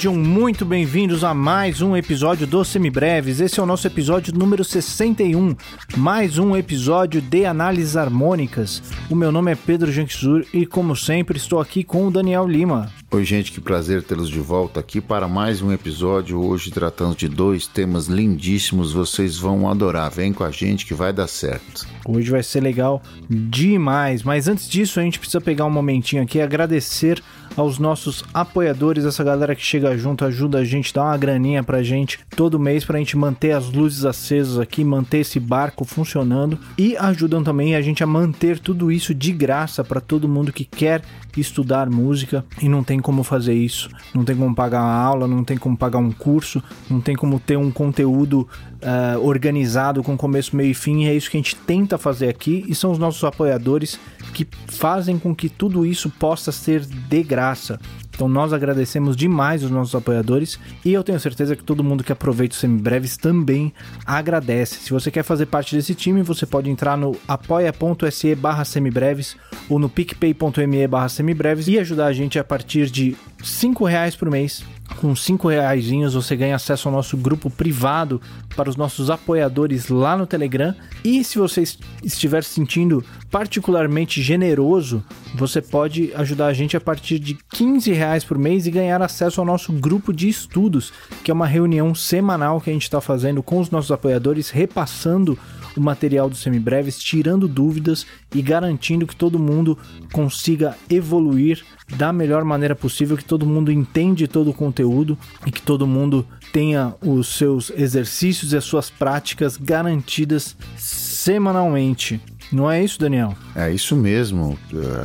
Sejam muito bem-vindos a mais um episódio do Semibreves. Esse é o nosso episódio número 61, mais um episódio de análises harmônicas. O meu nome é Pedro Janquizur e, como sempre, estou aqui com o Daniel Lima. Oi, gente, que prazer tê-los de volta aqui para mais um episódio. Hoje tratando de dois temas lindíssimos, vocês vão adorar. Vem com a gente que vai dar certo. Hoje vai ser legal demais, mas antes disso, a gente precisa pegar um momentinho aqui e agradecer aos nossos apoiadores, essa galera que chega junto, ajuda a gente, dá uma graninha pra gente todo mês pra gente manter as luzes acesas aqui, manter esse barco funcionando e ajudam também a gente a manter tudo isso de graça para todo mundo que quer estudar música. E não tem como fazer isso, não tem como pagar uma aula, não tem como pagar um curso, não tem como ter um conteúdo uh, organizado com começo, meio e fim, e é isso que a gente tenta fazer aqui e são os nossos apoiadores que fazem com que tudo isso possa ser de graça. Então nós agradecemos demais os nossos apoiadores e eu tenho certeza que todo mundo que aproveita os semibreves também agradece. Se você quer fazer parte desse time, você pode entrar no apoia.se barra semibreves ou no picpay.me barra semibreves e ajudar a gente a partir de 5 reais por mês com 5 reais você ganha acesso ao nosso grupo privado para os nossos apoiadores lá no Telegram. E se você estiver se sentindo particularmente generoso, você pode ajudar a gente a partir de 15 reais por mês e ganhar acesso ao nosso grupo de estudos, que é uma reunião semanal que a gente está fazendo com os nossos apoiadores, repassando o material dos semibreves, tirando dúvidas e garantindo que todo mundo consiga evoluir da melhor maneira possível, que todo mundo entende todo o conteúdo e que todo mundo tenha os seus exercícios e as suas práticas garantidas semanalmente. Não é isso, Daniel? É isso mesmo.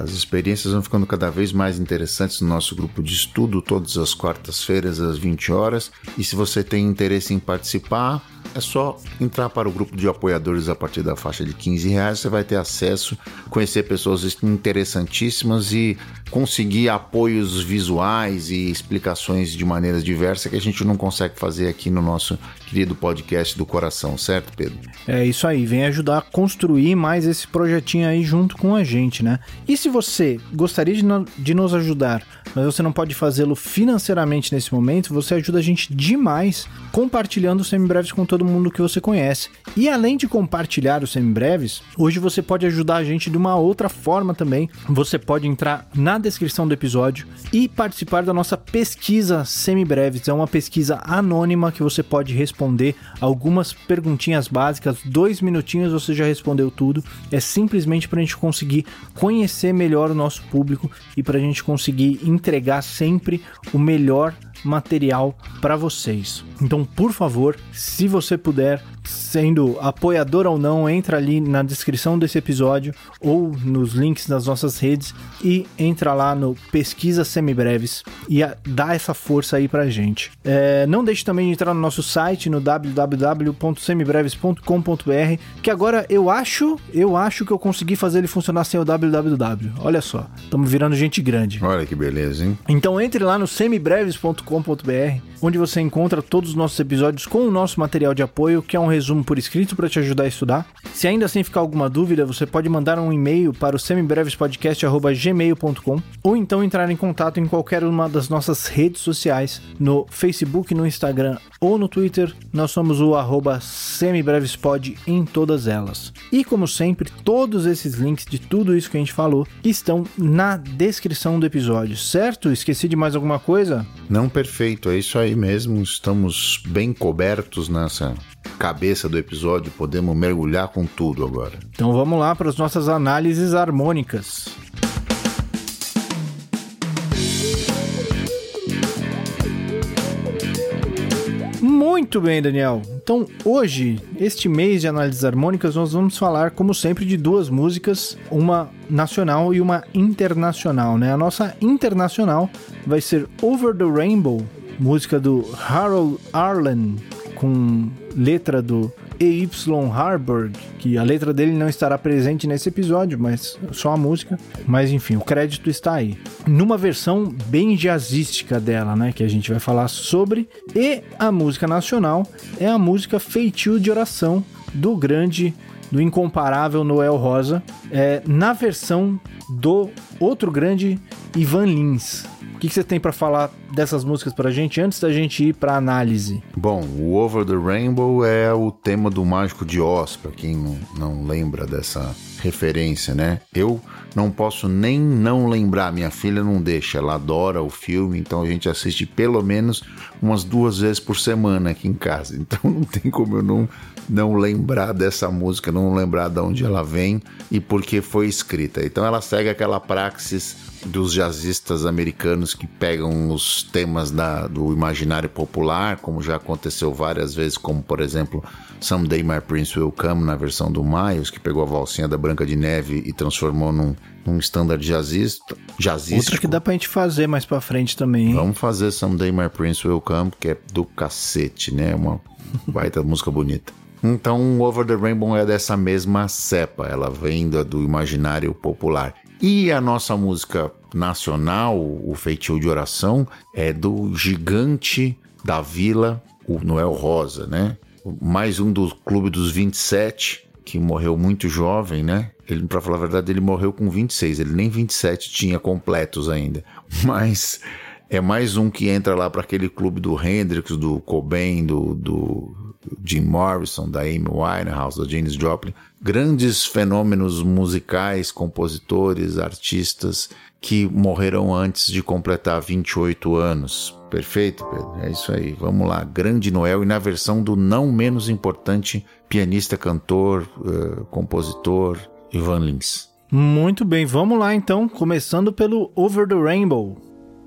As experiências vão ficando cada vez mais interessantes no nosso grupo de estudo, todas as quartas-feiras às 20 horas. E se você tem interesse em participar, é só entrar para o grupo de apoiadores a partir da faixa de 15 reais. Você vai ter acesso, conhecer pessoas interessantíssimas e conseguir apoios visuais e explicações de maneiras diversas que a gente não consegue fazer aqui no nosso querido podcast do coração, certo, Pedro? É isso aí, vem ajudar a construir mais esse projetinho aí junto com a gente, né? E se você gostaria de, no, de nos ajudar, mas você não pode fazê-lo financeiramente nesse momento, você ajuda a gente demais compartilhando os semibreves com todo mundo que você conhece. E além de compartilhar os semibreves, hoje você pode ajudar a gente de uma outra forma também. Você pode entrar na descrição do episódio e participar da nossa pesquisa semibreves. É uma pesquisa anônima que você pode responder algumas perguntinhas básicas. Dois minutinhos você já respondeu tudo. É simplesmente para a gente conseguir conhecer melhor o nosso público e para a gente conseguir entregar sempre o melhor material para vocês. Então, por favor, se você puder, sendo apoiador ou não, entra ali na descrição desse episódio ou nos links das nossas redes e entra lá no Pesquisa Semibreves e dá essa força aí pra gente. É, não deixe também de entrar no nosso site no www.semibreves.com.br que agora eu acho, eu acho que eu consegui fazer ele funcionar sem o www. Olha só, estamos virando gente grande. Olha que beleza, hein? Então entre lá no semibreves.com.br onde você encontra todos os nossos episódios com o nosso material de apoio, que é um resumo por escrito para te ajudar a estudar. Se ainda assim ficar alguma dúvida, você pode mandar um e-mail para o semibrevespodcast.gmail.com ou então entrar em contato em qualquer uma das nossas redes sociais, no Facebook, no Instagram ou no Twitter. Nós somos o arroba semibrevespod em todas elas. E como sempre, todos esses links de tudo isso que a gente falou estão na descrição do episódio, certo? Esqueci de mais alguma coisa? Não, perfeito, é isso aí mesmo. Estamos bem cobertos nessa cabeça do episódio, podemos mergulhar com tudo agora. Então vamos lá para as nossas análises harmônicas. Muito bem, Daniel. Então, hoje, este mês de análises harmônicas, nós vamos falar, como sempre, de duas músicas, uma nacional e uma internacional, né? A nossa internacional vai ser Over the Rainbow, música do Harold Arlen, com letra do E.Y. Harburg, que a letra dele não estará presente nesse episódio, mas só a música. Mas enfim, o crédito está aí. Numa versão bem jazzística dela, né? Que a gente vai falar sobre. E a música nacional é a música Feitio de Oração do grande, do incomparável Noel Rosa, é, na versão do outro grande Ivan Lins. O que, que você tem para falar dessas músicas pra gente antes da gente ir pra análise? Bom, o Over the Rainbow é o tema do Mágico de Oz, pra quem não, não lembra dessa referência, né? Eu não posso nem não lembrar. Minha filha não deixa, ela adora o filme, então a gente assiste pelo menos umas duas vezes por semana aqui em casa. Então não tem como eu não, não lembrar dessa música, não lembrar de onde ela vem e por que foi escrita. Então ela segue aquela praxis dos jazzistas americanos que pegam os temas da, do imaginário popular, como já aconteceu várias vezes, como por exemplo Someday My Prince Will Come na versão do Miles, que pegou a valsinha da Branca de Neve e transformou num, num standard jazzista, jazzístico. Outra que dá pra gente fazer mais pra frente também. Hein? Vamos fazer Someday My Prince Will Come, que é do cacete, né? Uma baita música bonita. Então, Over the Rainbow é dessa mesma cepa, ela vem do imaginário popular. E a nossa música nacional, o Feitio de Oração, é do gigante da vila, o Noel Rosa, né? Mais um do Clube dos 27, que morreu muito jovem, né? Ele, para falar a verdade, ele morreu com 26, ele nem 27 tinha completos ainda. Mas é mais um que entra lá para aquele clube do Hendrix, do Cobain, do, do Jim Morrison, da Amy Winehouse, da Janis Joplin, grandes fenômenos musicais, compositores, artistas que morreram antes de completar 28 anos. Perfeito, Pedro? É isso aí. Vamos lá. Grande Noel e na versão do não menos importante pianista, cantor, uh, compositor, Ivan Lins. Muito bem, vamos lá então, começando pelo Over the Rainbow.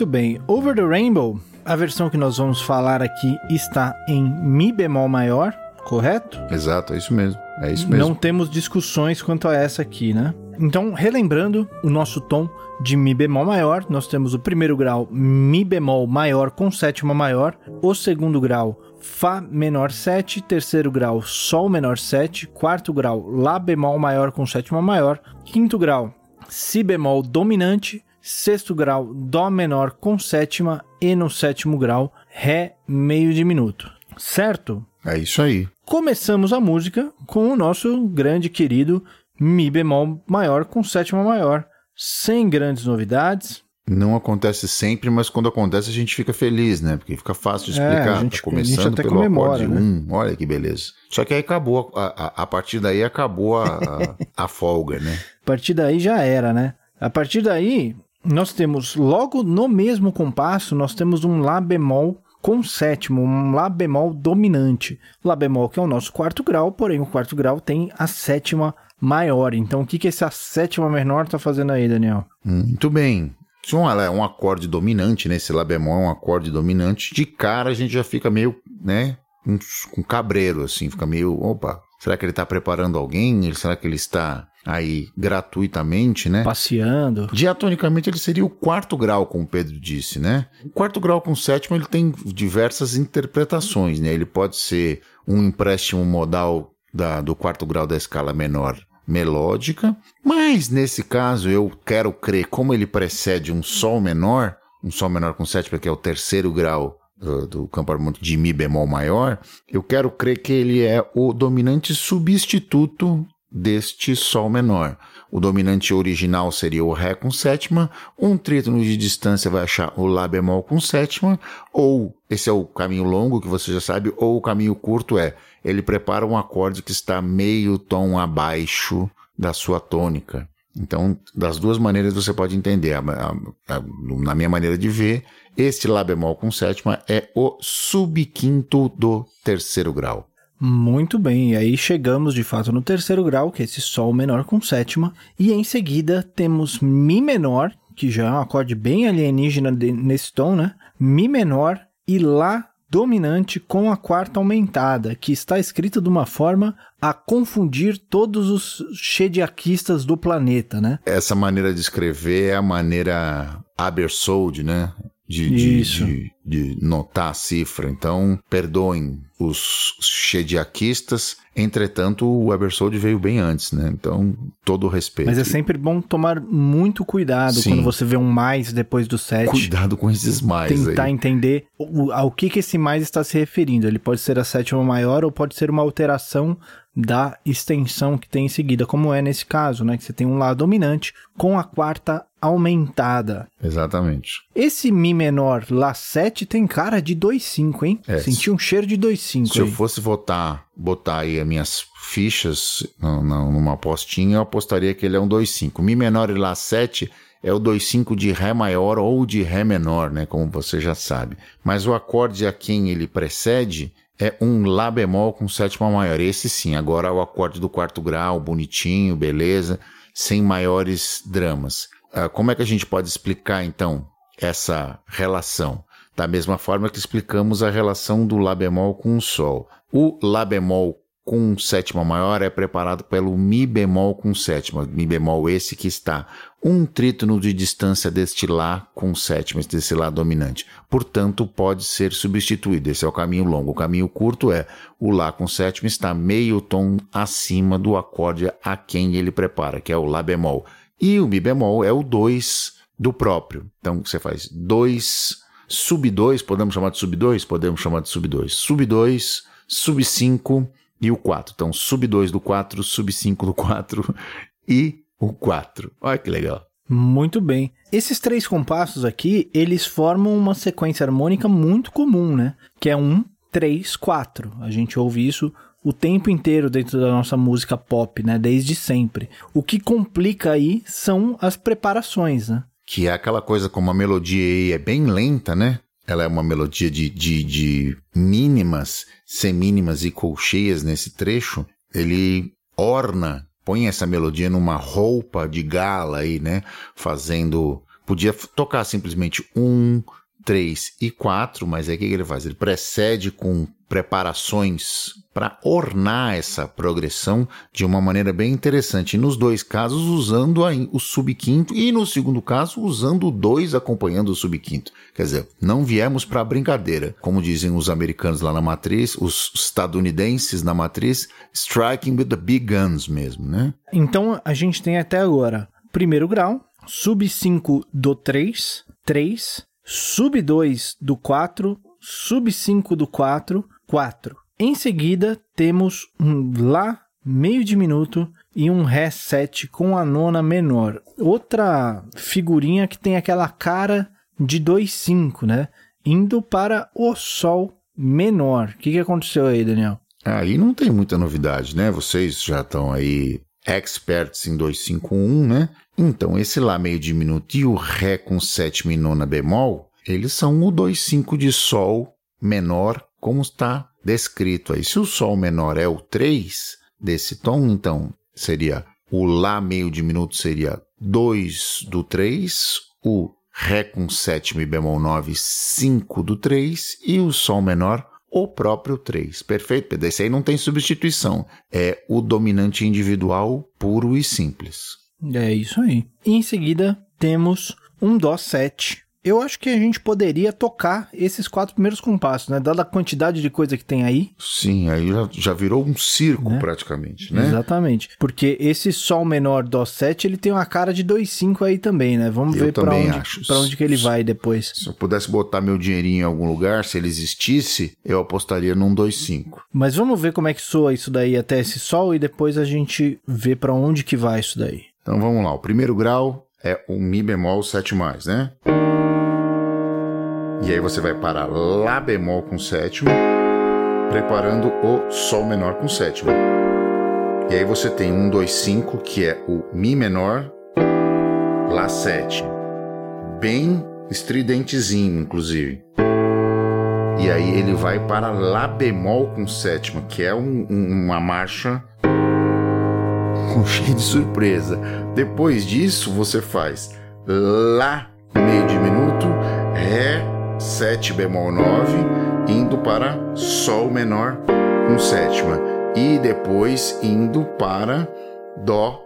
Muito bem. Over the Rainbow, a versão que nós vamos falar aqui está em Mi bemol maior, correto? Exato, é isso mesmo. É isso mesmo. Não temos discussões quanto a essa aqui, né? Então, relembrando o nosso tom de Mi bemol maior, nós temos o primeiro grau Mi bemol maior com sétima maior, o segundo grau Fá menor 7, terceiro grau Sol menor 7, quarto grau Lá bemol maior com sétima maior, quinto grau Si bemol dominante, sexto grau Dó menor com sétima e no sétimo grau Ré meio diminuto. Certo? É isso aí. Começamos a música com o nosso grande querido Mi bemol maior com sétima maior, sem grandes novidades. Não acontece sempre, mas quando acontece a gente fica feliz, né? Porque fica fácil de É, explicar. a gente- tá começando a gente até pelo comemora, acorde né? 1. Olha que beleza. Só que aí acabou, a, a, a partir daí acabou a, a folga, né? A partir daí já era, né? A partir daí, nós temos logo no mesmo compasso, nós temos um Lá bemol com sétimo, um Lá bemol dominante. Lá bemol que é o nosso quarto grau, porém o quarto grau tem a sétima maior. Então o que, que essa sétima menor tá fazendo aí, Daniel? Muito bem. Se um, é um acorde dominante, né? Esse Lá bemol é um acorde dominante. De cara a gente já fica meio, né? Com, com cabreiro, assim. Fica meio, opa, será que ele tá preparando alguém? Será que ele está aí gratuitamente, né? Passeando. Diatonicamente ele seria o quarto grau, como o Pedro disse, né? O quarto grau com o sétimo ele tem diversas interpretações, né? Ele pode ser um empréstimo modal da, do quarto grau da escala menor melódica, mas nesse caso eu quero crer, como ele precede um sol menor, um sol menor com sétima, que é o terceiro grau do, do campo harmônico de Mi bemol maior, eu quero crer que ele é o dominante substituto deste Sol menor. O dominante original seria o Ré com sétima, um trítono de distância vai achar o Lá bemol com sétima, ou esse é o caminho longo que você já sabe, ou o caminho curto é ele prepara um acorde que está meio tom abaixo da sua tônica. Então, das duas maneiras você pode entender. A- a- a- na minha maneira de ver, este Lá bemol com sétima é o subquinto do terceiro grau. Muito bem, e aí chegamos de fato no terceiro grau, que é esse Sol menor com sétima, e em seguida temos Mi menor, que já é um acorde bem alienígena nesse tom, né? Mi menor e Lá dominante com a quarta aumentada, que está escrita de uma forma a confundir todos os shediakistas do planeta, né? Essa maneira de escrever é a maneira Abersold, né? De, de, de, de, notar a cifra. Então, perdoem os shediaquistas. Entretanto, o Ebersold veio bem antes, né? Então, todo o respeito. Mas é sempre bom tomar muito cuidado Sim. quando você vê um mais depois do 7. Cuidado com esses mais Tentar aí. entender ao que, que esse mais está se referindo. Ele pode ser a sétima maior ou pode ser uma alteração da extensão que tem em seguida, como é nesse caso, né? Que você tem um Lá dominante com a quarta aumentada. Exatamente. Esse Mi menor Lá 7 tem cara de 2,5, hein? É, Senti um cheiro de 2,5. Se aí. eu fosse votar, botar aí as minhas fichas numa apostinha, eu apostaria que ele é um 2,5. Mi menor e Lá 7 é o 2,5 de Ré maior ou de Ré menor, né? Como você já sabe. Mas o acorde a quem ele precede é um Lá bemol com sétima maior. Esse sim, agora o acorde do quarto grau, bonitinho, beleza, sem maiores dramas. Uh, como é que a gente pode explicar então essa relação? Da mesma forma que explicamos a relação do Lá bemol com o Sol. O Lá bemol com sétima maior é preparado pelo Mi bemol com sétima. Mi bemol esse que está um trítono de distância deste Lá com sétima, desse Lá dominante. Portanto, pode ser substituído. Esse é o caminho longo. O caminho curto é o Lá com sétima está meio tom acima do acorde a quem ele prepara, que é o Lá bemol. E o Mi bemol é o 2 do próprio. Então você faz 2, sub 2, podemos chamar de sub 2? Podemos chamar de sub 2. Sub 2, sub 5 e o 4. Então, sub 2 do 4, sub 5 do 4 e o 4. Olha que legal. Muito bem. Esses três compassos aqui, eles formam uma sequência harmônica muito comum, né? Que é 1, 3, 4. A gente ouve isso o tempo inteiro dentro da nossa música pop, né? Desde sempre. O que complica aí são as preparações, né? Que é aquela coisa como a melodia aí é bem lenta, né? Ela é uma melodia de, de, de mínimas, semínimas e colcheias nesse trecho, ele orna, põe essa melodia numa roupa de gala aí, né? Fazendo. Podia tocar simplesmente um, três e quatro, mas aí o que ele faz? Ele precede com preparações para ornar essa progressão de uma maneira bem interessante. nos dois casos, usando o subquinto e no segundo caso, usando o dois acompanhando o subquinto. Quer dizer, não viemos para brincadeira. Como dizem os americanos lá na matriz, os estadunidenses na matriz, striking with the big guns mesmo, né? Então a gente tem até agora primeiro grau, sub 5 do 3, 3, sub 2 do 4, sub 5 do 4, 4. Em seguida, temos um Lá meio diminuto e um Ré 7 com a nona menor. Outra figurinha que tem aquela cara de 2,5, né? Indo para o Sol menor. O que, que aconteceu aí, Daniel? Aí não tem muita novidade, né? Vocês já estão aí experts em 251, né? Então, esse Lá meio diminuto e o Ré com sétima e nona bemol, eles são o 2,5 de Sol menor como está descrito aí. Se o Sol menor é o 3 desse tom, então seria o Lá meio diminuto seria 2 do 3, o Ré com sétima e bemol 9, 5 do 3 e o Sol menor o próprio 3. Perfeito? Esse aí não tem substituição. É o dominante individual puro e simples. É isso aí. E em seguida temos um Dó 7 eu acho que a gente poderia tocar esses quatro primeiros compassos, né? Dada a quantidade de coisa que tem aí. Sim, aí já, já virou um circo né? praticamente, né? Exatamente. Porque esse Sol menor Dó 7, ele tem uma cara de 2,5 aí também, né? Vamos eu ver para onde. Pra onde que ele vai depois. Se eu pudesse botar meu dinheirinho em algum lugar, se ele existisse, eu apostaria num 2,5. Mas vamos ver como é que soa isso daí até esse Sol e depois a gente vê para onde que vai isso daí. Então vamos lá. O primeiro grau é o Mi bemol 7+, né? E aí você vai para Lá bemol com sétima, preparando o Sol menor com sétima. E aí você tem um, dois, cinco, que é o Mi menor, Lá 7. Bem estridentezinho, inclusive. E aí ele vai para Lá bemol com sétima, que é um, um, uma marcha cheio de surpresa. Depois disso, você faz Lá meio diminuto, Ré 7 bemol 9, indo para Sol menor com sétima, e depois indo para Dó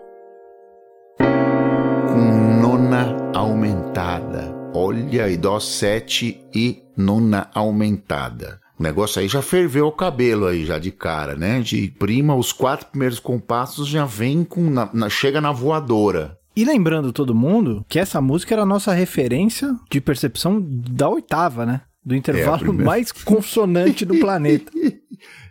com nona aumentada. Olha, e Dó 7 e nona aumentada. O negócio aí já ferveu o cabelo aí, já de cara, né? De prima, os quatro primeiros compassos já vem com. Na, na, chega na voadora. E lembrando todo mundo que essa música era a nossa referência de percepção da oitava, né? Do intervalo é mais consonante do planeta.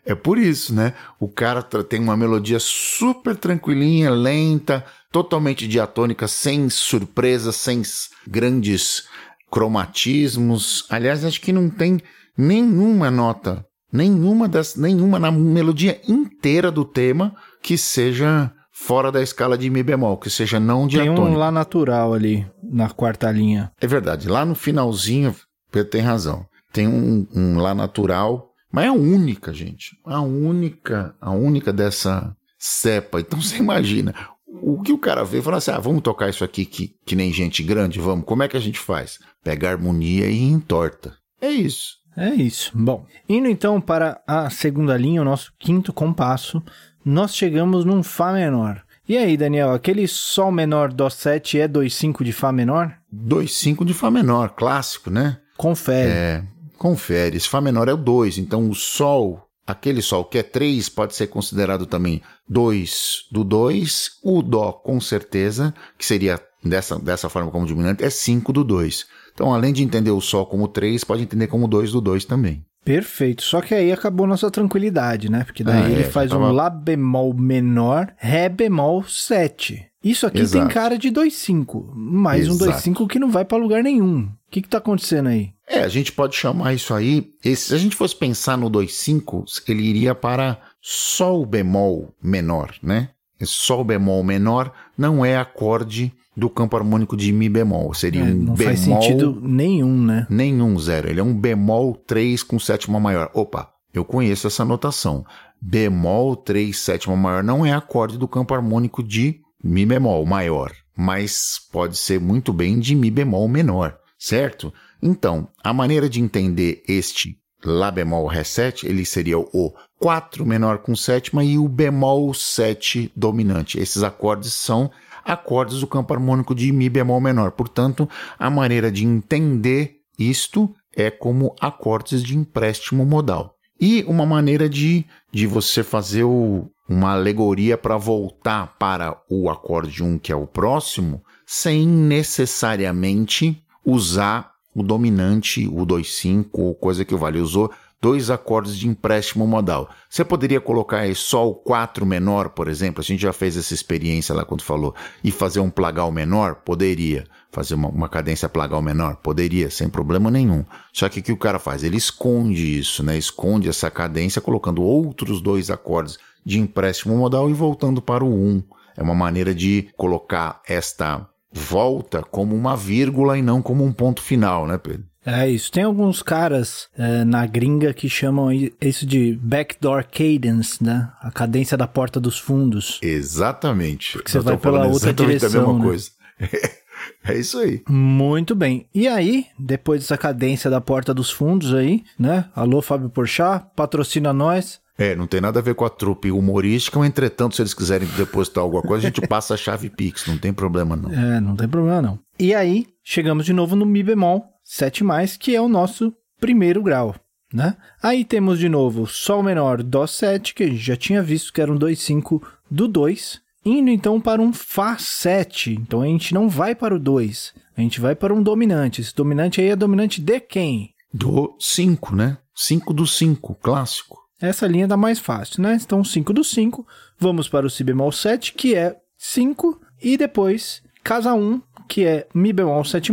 É por isso, né? O cara tem uma melodia super tranquilinha, lenta, totalmente diatônica, sem surpresas, sem grandes cromatismos. Aliás, acho que não tem nenhuma nota, nenhuma das, nenhuma na melodia inteira do tema que seja fora da escala de mi bemol, que seja não diatônica. Tem um lá natural ali na quarta linha. É verdade, lá no finalzinho, Pedro tem razão. Tem um, um lá natural, mas é a única, gente. A única, a única dessa cepa. Então você imagina, o que o cara vê e fala assim: ah, vamos tocar isso aqui que, que nem gente grande, vamos. Como é que a gente faz? Pega a harmonia e entorta. É isso. É isso. Bom, indo então para a segunda linha, o nosso quinto compasso, nós chegamos num Fá menor. E aí, Daniel, aquele Sol menor Dó 7 é 2,5 de Fá menor? 2,5 de Fá menor, clássico, né? Confere. É, confere. Esse Fá menor é o 2, então o Sol, aquele Sol que é 3, pode ser considerado também 2 do 2. O Dó, com certeza, que seria dessa, dessa forma como dominante, é 5 do 2. Então, além de entender o Sol como 3, pode entender como 2 do 2 também. Perfeito. Só que aí acabou nossa tranquilidade, né? Porque daí ah, ele é, faz tava... um Lá bemol menor, Ré bemol 7. Isso aqui Exato. tem cara de 2,5. Mais Exato. um 2,5 que não vai para lugar nenhum. O que, que tá acontecendo aí? É, a gente pode chamar isso aí. Esse, se a gente fosse pensar no 2,5, ele iria para Sol bemol menor, né? Sol bemol menor não é acorde do campo harmônico de Mi bemol. Seria é, um não bemol. Não faz sentido nenhum, né? Nenhum, zero. Ele é um bemol 3 com sétima maior. Opa, eu conheço essa notação. Bemol 3 sétima maior não é acorde do campo harmônico de Mi bemol maior, mas pode ser muito bem de Mi bemol menor, certo? Então, a maneira de entender este Lá bemol Ré 7, ele seria o 4 menor com sétima e o bemol 7 dominante. Esses acordes são acordes do campo harmônico de Mi bemol menor. Portanto, a maneira de entender isto é como acordes de empréstimo modal. E uma maneira de, de você fazer o, uma alegoria para voltar para o acorde 1, que é o próximo, sem necessariamente usar o dominante, o 2,5, ou coisa que o Vale usou, dois acordes de empréstimo modal. Você poderia colocar só o 4 menor, por exemplo, a gente já fez essa experiência lá quando falou, e fazer um plagal menor? Poderia. Fazer uma, uma cadência plagal menor? Poderia, sem problema nenhum. Só que o que o cara faz? Ele esconde isso, né? Esconde essa cadência colocando outros dois acordes de empréstimo modal e voltando para o 1. É uma maneira de colocar esta volta como uma vírgula e não como um ponto final, né, Pedro? É isso. Tem alguns caras é, na gringa que chamam isso de backdoor cadence, né? A cadência da porta dos fundos. Exatamente. Porque você vai pela outra direção. A mesma né? coisa. É isso aí. Muito bem. E aí, depois dessa cadência da porta dos fundos aí, né? Alô, Fábio Porchat, patrocina nós. É, não tem nada a ver com a trupe humorística, entretanto, se eles quiserem depositar alguma coisa, a gente passa a chave Pix, não tem problema não. É, não tem problema não. E aí, chegamos de novo no Mi bemol, 7 que é o nosso primeiro grau, né? Aí temos de novo Sol menor, Dó 7, que a gente já tinha visto que era um 2,5 do 2, indo então para um Fá 7. Então a gente não vai para o 2, a gente vai para um dominante. Esse dominante aí é dominante de quem? Do 5, né? 5 do 5, clássico. Essa linha dá mais fácil, né? Então 5 do 5, vamos para o Si bemol 7, que é 5, e depois casa 1, que é Mi bemol 7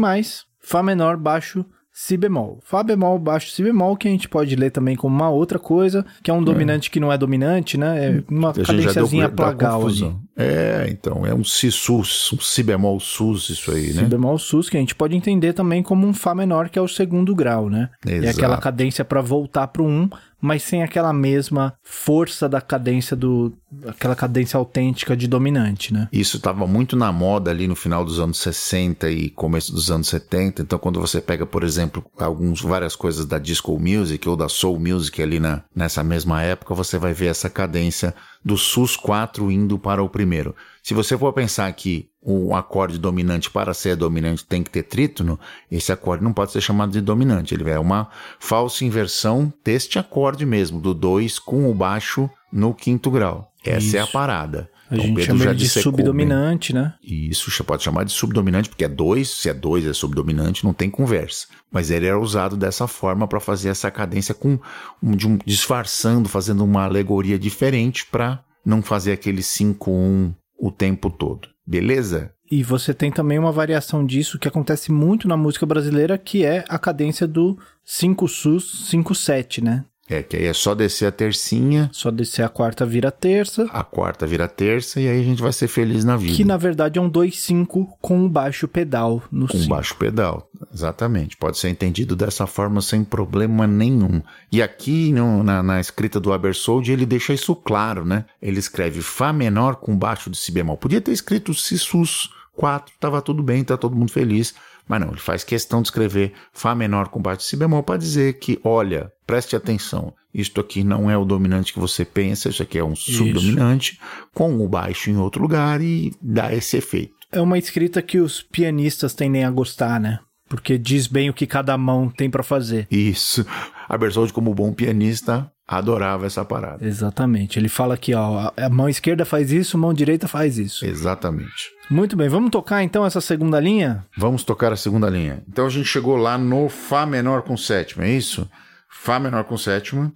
Fá menor, baixo, Si bemol. Fá bemol, baixo, Si bemol, que a gente pode ler também como uma outra coisa, que é um dominante é. que não é dominante, né? É uma cadênciazinha plagal ali. É, então, é um Si sus, um Si bemol sus, isso aí, né? Si bemol sus, que a gente pode entender também como um Fá menor, que é o segundo grau, né? Exato. É aquela cadência para voltar para o 1, mas sem aquela mesma força da cadência do aquela cadência autêntica de dominante, né? Isso estava muito na moda ali no final dos anos 60 e começo dos anos 70. Então quando você pega, por exemplo, alguns várias coisas da disco music ou da soul music ali na, nessa mesma época, você vai ver essa cadência do sus 4 indo para o primeiro. Se você for pensar que o acorde dominante para ser dominante tem que ter trítono, esse acorde não pode ser chamado de dominante. Ele é uma falsa inversão deste acorde mesmo, do 2 com o baixo no quinto grau. Essa Isso. é a parada. A gente Pedro chama de subdominante, né? Isso, pode chamar de subdominante, porque é dois, se é dois é subdominante, não tem conversa. Mas ele era usado dessa forma para fazer essa cadência com um, de um, disfarçando, fazendo uma alegoria diferente para não fazer aquele 5-1 o tempo todo. Beleza? E você tem também uma variação disso que acontece muito na música brasileira, que é a cadência do 5 sus 5 7, né? É, que aí é só descer a tercinha. Só descer a quarta vira terça. A quarta vira terça e aí a gente vai ser feliz na vida. Que na verdade é um 2-5 com um baixo pedal no Com um baixo pedal, exatamente. Pode ser entendido dessa forma sem problema nenhum. E aqui no, na, na, escrita do Abersold ele deixa isso claro, né? Ele escreve Fá menor com baixo de Si bemol. Podia ter escrito Si sus 4, tava tudo bem, tá todo mundo feliz. Mas não, ele faz questão de escrever Fá menor com baixo de Si bemol para dizer que, olha, preste atenção, isto aqui não é o dominante que você pensa, isso aqui é um isso. subdominante com o baixo em outro lugar e dá esse efeito. É uma escrita que os pianistas tendem a gostar, né? Porque diz bem o que cada mão tem para fazer. Isso. A Bertoldi, como bom pianista, adorava essa parada. Exatamente. Ele fala aqui, ó, a mão esquerda faz isso, a mão direita faz isso. Exatamente. Muito bem, vamos tocar então essa segunda linha? Vamos tocar a segunda linha. Então a gente chegou lá no Fá menor com sétima, é isso? Fá menor com sétima.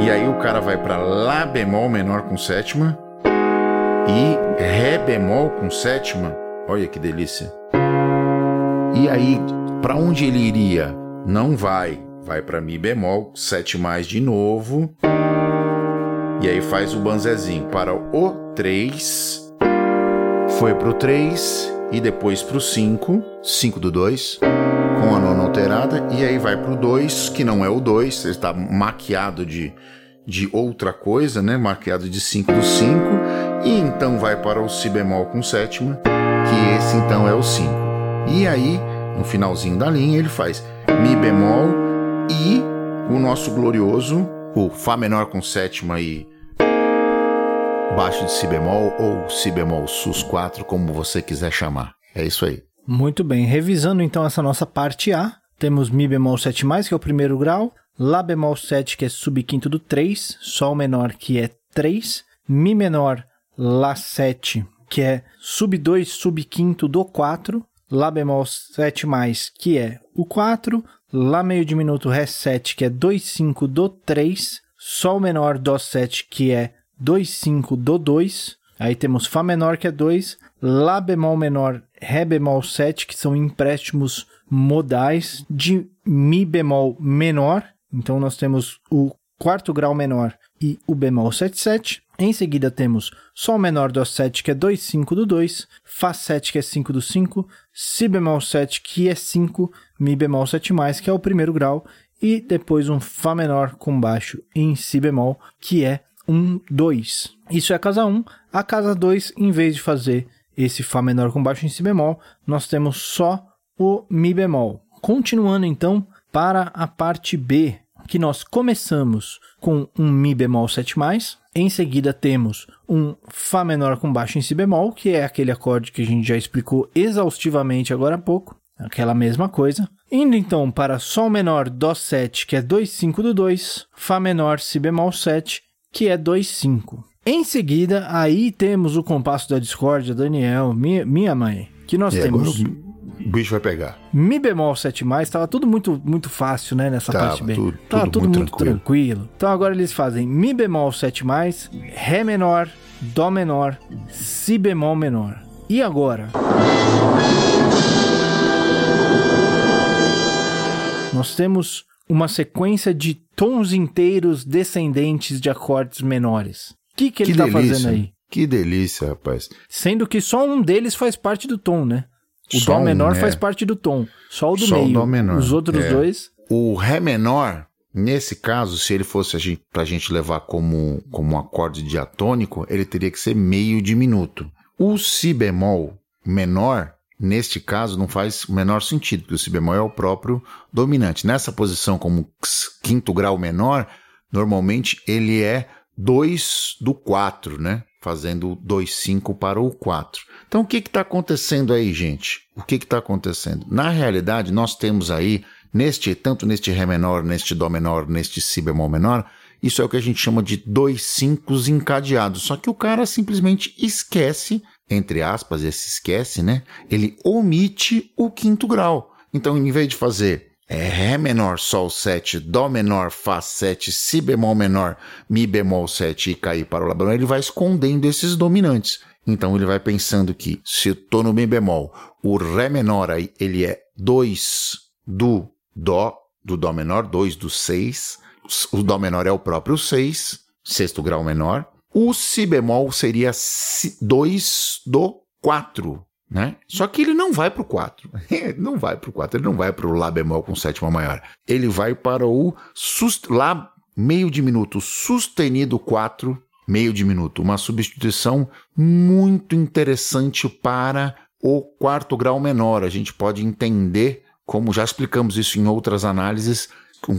E aí o cara vai para Lá bemol menor com sétima. E Ré bemol com sétima. Olha que delícia. E aí, para onde ele iria? Não vai. Vai para Mi bemol, 7 mais de novo. E aí faz o banzezinho para o 3 foi pro 3 e depois pro 5, 5 do 2, com a nona alterada, e aí vai pro 2, que não é o 2, ele está maquiado de, de outra coisa, né? Maquiado de 5 do 5, e então vai para o Si bemol com sétima, que esse então é o 5. E aí, no finalzinho da linha, ele faz Mi bemol e o nosso glorioso, o Fá menor com sétima e baixo de si bemol ou si bemol sus 4, como você quiser chamar. É isso aí. Muito bem. Revisando então essa nossa parte A, temos mi bemol 7+, que é o primeiro grau, lá bemol 7, que é subquinto do 3, sol menor, que é 3, mi menor, lá 7, que é sub 2, subquinto do 4, lá bemol 7+, que é o 4, lá meio diminuto, ré 7, que é 2, 5 do 3, sol menor, dó 7, que é 2, 5 do 2. Aí temos Fá menor, que é 2, Lá bemol menor, Ré bemol 7, que são empréstimos modais de Mi bemol menor. Então nós temos o quarto grau menor e o bemol 7, 7. Em seguida temos Sol menor do 7, que é 2, 5 do 2, Fá 7, que é 5 do 5, Si bemol 7, que é 5, Mi bemol 7, que é o primeiro grau, e depois um Fá menor com baixo em Si bemol, que é 1, 2. Isso é a casa 1. A casa 2, em vez de fazer esse Fá menor com baixo em Si bemol, nós temos só o Mi bemol. Continuando então para a parte B, que nós começamos com um Mi bemol 7+, em seguida temos um Fá menor com baixo em Si bemol, que é aquele acorde que a gente já explicou exaustivamente agora há pouco, aquela mesma coisa. Indo então para Sol menor Dó 7, que é 2, 5 do 2, Fá menor Si bemol 7, que é 2,5. Em seguida, aí temos o compasso da discórdia, Daniel, minha, minha mãe, que nós temos... O bicho vai pegar. Mi bemol 7+, estava tudo muito, muito fácil, né, nessa tava, parte B. Tudo, tava tudo, muito, muito tranquilo. tranquilo. Então agora eles fazem Mi bemol 7+, Ré menor, Dó menor, Si bemol menor. E agora? Nós temos uma sequência de tons inteiros descendentes de acordes menores. O que, que ele está fazendo aí? Que delícia, rapaz. Sendo que só um deles faz parte do tom, né? O só Dó menor um, é. faz parte do tom. Só o do só meio. O Dó menor. Os outros é. dois. O Ré menor, nesse caso, se ele fosse a gente, pra gente levar como, como um acorde diatônico, ele teria que ser meio diminuto. O Si bemol menor, neste caso não faz o menor sentido, porque o si bemol é o próprio dominante. Nessa posição como quinto grau menor, normalmente ele é 2 do 4, né? fazendo 2,5 para o 4. Então o que está acontecendo aí, gente? O que está acontecendo? Na realidade, nós temos aí, neste, tanto neste Ré menor, neste Dó menor, neste Si bemol menor, isso é o que a gente chama de dois cincos encadeados. Só que o cara simplesmente esquece, entre aspas, esse esquece, né? Ele omite o quinto grau. Então, em vez de fazer é Ré menor, Sol 7, Dó menor, Fá 7, Si bemol menor, Mi bemol 7 e cair para o Lá ele vai escondendo esses dominantes. Então ele vai pensando que se eu estou no Mi bemol, o Ré menor aí, ele é 2 do Dó, do Dó menor, 2 do 6. O Dó menor é o próprio 6, sexto grau menor. O Si bemol seria 2 do 4, né? Só que ele não vai para o 4. não vai para o 4, ele não vai para o Lá bemol com sétima maior. Ele vai para o Lá meio diminuto sustenido 4, meio diminuto. Uma substituição muito interessante para o quarto grau menor. A gente pode entender, como já explicamos isso em outras análises,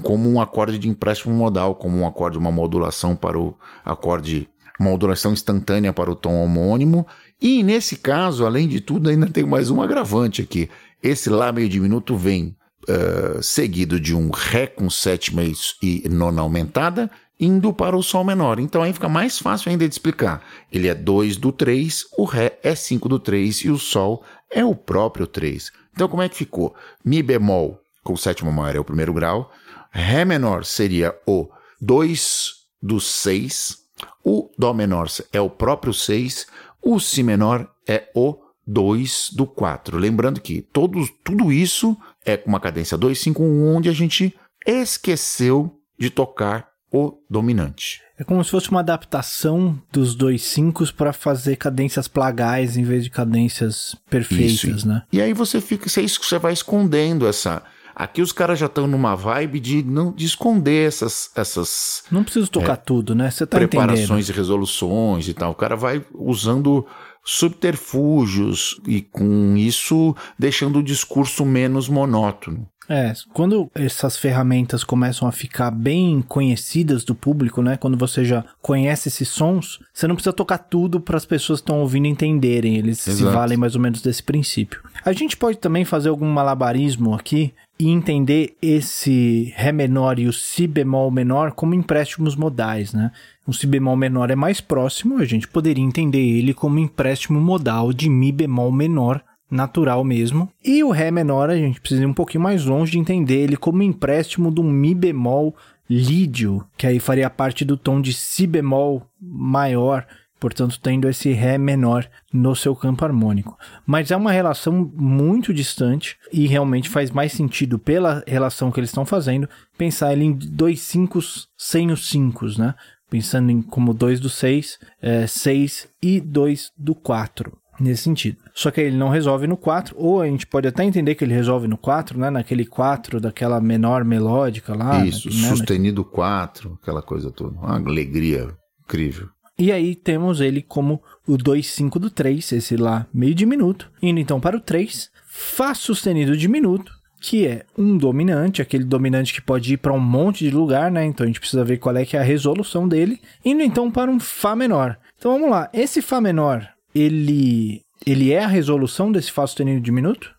como um acorde de empréstimo modal, como um acorde, uma modulação para o acorde, modulação instantânea para o tom homônimo e nesse caso, além de tudo, ainda tem mais um agravante aqui. Esse Lá meio diminuto vem uh, seguido de um Ré com sétima e nona aumentada, indo para o Sol menor. Então aí fica mais fácil ainda de explicar. Ele é 2 do 3, o Ré é 5 do 3 e o Sol é o próprio 3. Então como é que ficou? Mi bemol com sétima maior é o primeiro grau, Ré menor seria o 2 do 6, o Dó menor é o próprio 6, o Si menor é o 2 do 4. Lembrando que todo, tudo isso é com uma cadência 2, 5, 1, onde a gente esqueceu de tocar o dominante. É como se fosse uma adaptação dos dois cinco para fazer cadências plagais em vez de cadências perfeitas, Isso. né? E aí você fica, você, você vai escondendo essa. Aqui os caras já estão numa vibe de não de esconder essas essas Não preciso tocar é, tudo, né? Você tá preparações entendendo. e resoluções e tal. O cara vai usando subterfúgios e com isso deixando o discurso menos monótono. É, quando essas ferramentas começam a ficar bem conhecidas do público, né? Quando você já conhece esses sons, você não precisa tocar tudo para as pessoas que estão ouvindo entenderem. Eles Exato. se valem mais ou menos desse princípio. A gente pode também fazer algum malabarismo aqui e entender esse Ré menor e o Si bemol menor como empréstimos modais, né? O Si bemol menor é mais próximo, a gente poderia entender ele como empréstimo modal de Mi bemol menor natural mesmo. E o Ré menor, a gente precisa ir um pouquinho mais longe de entender ele como empréstimo do Mi bemol lídio, que aí faria parte do tom de Si bemol maior, portanto tendo esse Ré menor no seu campo harmônico. Mas é uma relação muito distante e realmente faz mais sentido pela relação que eles estão fazendo pensar ele em dois cinco sem os cinco, né? Pensando em como 2 do 6, 6 é, e 2 do 4 nesse sentido. Só que ele não resolve no 4, ou a gente pode até entender que ele resolve no 4, né? Naquele 4 daquela menor melódica lá. Isso, né? sustenido 4, aquela coisa toda. Uma alegria incrível. E aí temos ele como o 2,5 do 3, esse lá meio diminuto, indo então para o 3, Fá sustenido diminuto, que é um dominante, aquele dominante que pode ir para um monte de lugar, né? Então a gente precisa ver qual é que é a resolução dele, indo então para um Fá menor. Então vamos lá, esse Fá menor ele, ele é a resolução desse Fá sustenido diminuto?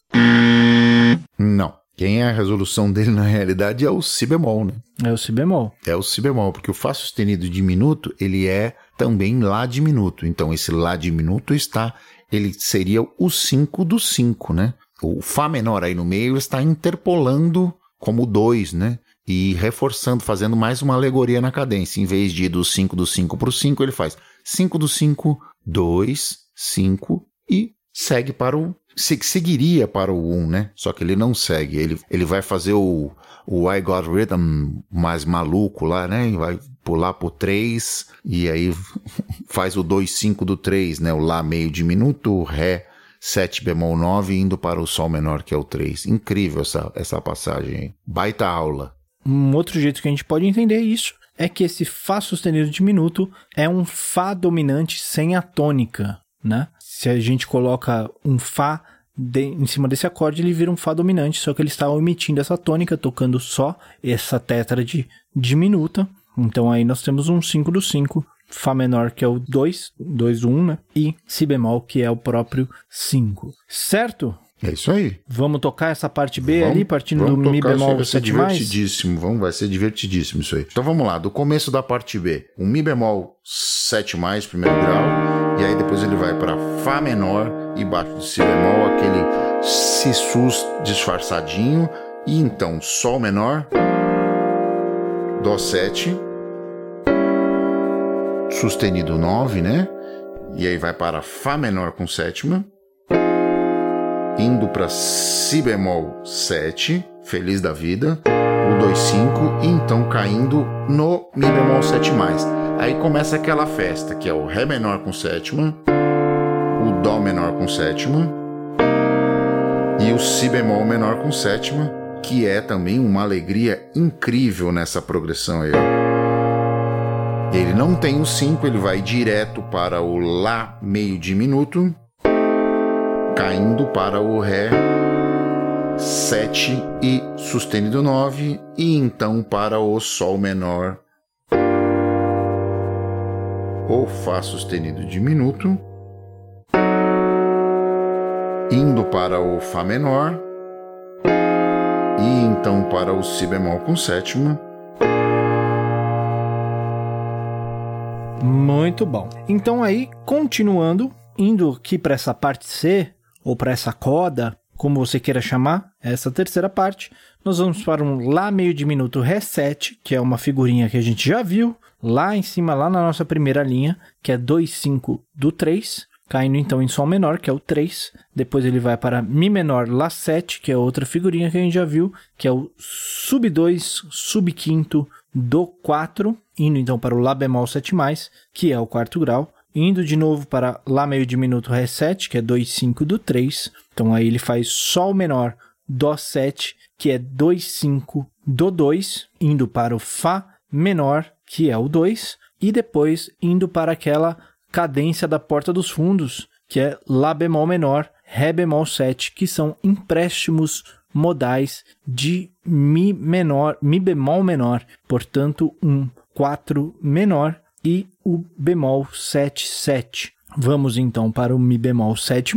Não. Quem é a resolução dele na realidade é o Si bemol, né? É o Si bemol. É o Si bemol, porque o Fá sustenido diminuto, ele é também Lá diminuto. Então esse Lá diminuto está, ele seria o 5 do 5, né? O Fá menor aí no meio está interpolando como 2, né? E reforçando, fazendo mais uma alegoria na cadência. Em vez de ir do 5 do 5 para o 5, ele faz 5 do 5, 2, 5 e segue para o. Seguiria para o 1, né? Só que ele não segue. Ele, ele vai fazer o, o I Got Rhythm mais maluco lá, né? Vai pular pro 3 e aí faz o 2, 5 do 3, né? O Lá meio diminuto, o Ré 7 bemol 9 indo para o Sol menor, que é o 3. Incrível essa, essa passagem aí. Baita aula. Um outro jeito que a gente pode entender isso é que esse Fá sustenido diminuto é um Fá dominante sem a tônica né? Se a gente coloca um Fá de, em cima desse acorde, ele vira um Fá dominante, só que ele está omitindo essa tônica, tocando só essa tétrade diminuta. Então aí nós temos um 5 do 5 Fá menor, que é o 2, 2, 1, né? E Si bemol, que é o próprio 5. Certo? É isso aí. Vamos tocar essa parte B Vamos- ali, partindo do vamos Mi tocar, isso aí bemol vai ser 7 mais? divertidíssimo, vamos, vai ser divertidíssimo isso aí. Então vamos lá, do começo da parte B. Um Mi bemol 7 mais, primeiro grau, e aí depois ele vai para Fá menor e baixo do Si bemol, aquele Si sus disfarçadinho, e então Sol menor, Dó 7, sustenido 9, né? E aí vai para Fá menor com sétima, indo para Si bemol 7, feliz da vida, o 2, 5, e então caindo no Mi bemol 7. Aí começa aquela festa, que é o Ré menor com sétima, o Dó menor com sétima e o Si bemol menor com sétima, que é também uma alegria incrível nessa progressão aí. Ele não tem o 5, ele vai direto para o Lá meio diminuto, caindo para o Ré 7 e sustenido 9, e então para o Sol menor, o Fá sustenido diminuto, indo para o Fá menor, e então para o Si bemol com sétima, Muito bom. Então aí, continuando, indo aqui para essa parte C, ou para essa coda, como você queira chamar, essa terceira parte, nós vamos para um Lá meio diminuto 7, que é uma figurinha que a gente já viu, lá em cima, lá na nossa primeira linha, que é 2, 5 do 3, caindo então em Sol menor, que é o 3. Depois ele vai para Mi menor Lá 7, que é outra figurinha que a gente já viu, que é o Sub 2, Sub quinto do 4, indo então para o Lá bemol 7, que é o quarto grau. Indo de novo para Lá meio diminuto Ré 7, que é 2, 5 do 3. Então aí ele faz Sol menor Dó 7, que é 2, 5 do 2, indo para o Fá menor, que é o 2, e depois indo para aquela cadência da porta dos fundos, que é Lá bemol menor, Ré bemol 7, que são empréstimos modais de Mi menor, Mi bemol menor, portanto, um 4 menor e o bemol 7, 7. Vamos então para o Mi bemol 7,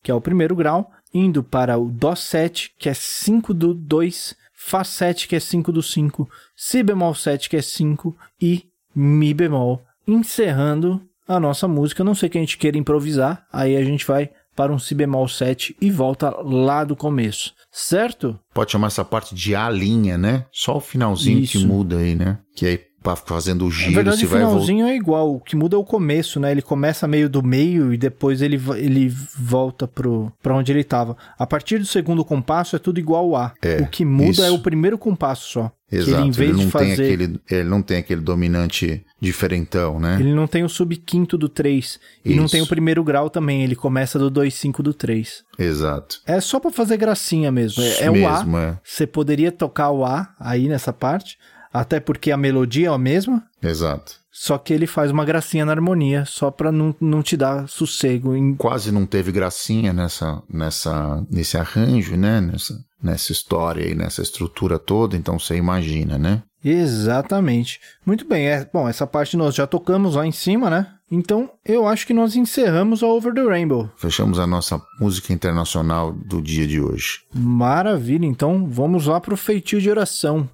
que é o primeiro grau, indo para o Dó 7, que é 5 do 2, Fá 7, que é 5 do 5, Si bemol 7, que é 5, e Mi bemol, encerrando a nossa música. Não sei que a gente queira improvisar, aí a gente vai para um Si bemol 7 e volta lá do começo, certo? Pode chamar essa parte de A linha, né? Só o finalzinho que Isso. muda aí, né? Que aí pra fazendo o Na giro, verdade, se o vai voltar. finalzinho é igual. O que muda é o começo, né? Ele começa meio do meio e depois ele, ele volta pro, pra onde ele tava. A partir do segundo compasso é tudo igual ao A. É, o que muda isso. é o primeiro compasso só. Exato. ele, vez não fazer. tem aquele, ele não tem aquele dominante diferentão, né? Ele não tem o subquinto do 3. E não tem o primeiro grau também. Ele começa do 2, 5 do 3. Exato. É só pra fazer gracinha mesmo. É, é o mesmo, A. é. Você poderia tocar o A aí nessa parte. Até porque a melodia é a mesma. Exato. Só que ele faz uma gracinha na harmonia, só pra não, não te dar sossego. Em... Quase não teve gracinha nessa, nessa, nesse arranjo, né? Nessa, nessa história e nessa estrutura toda, então você imagina, né? Exatamente. Muito bem. É, bom, essa parte nós já tocamos lá em cima, né? Então eu acho que nós encerramos a Over the Rainbow. Fechamos a nossa música internacional do dia de hoje. Maravilha. Então vamos lá pro feitio de oração.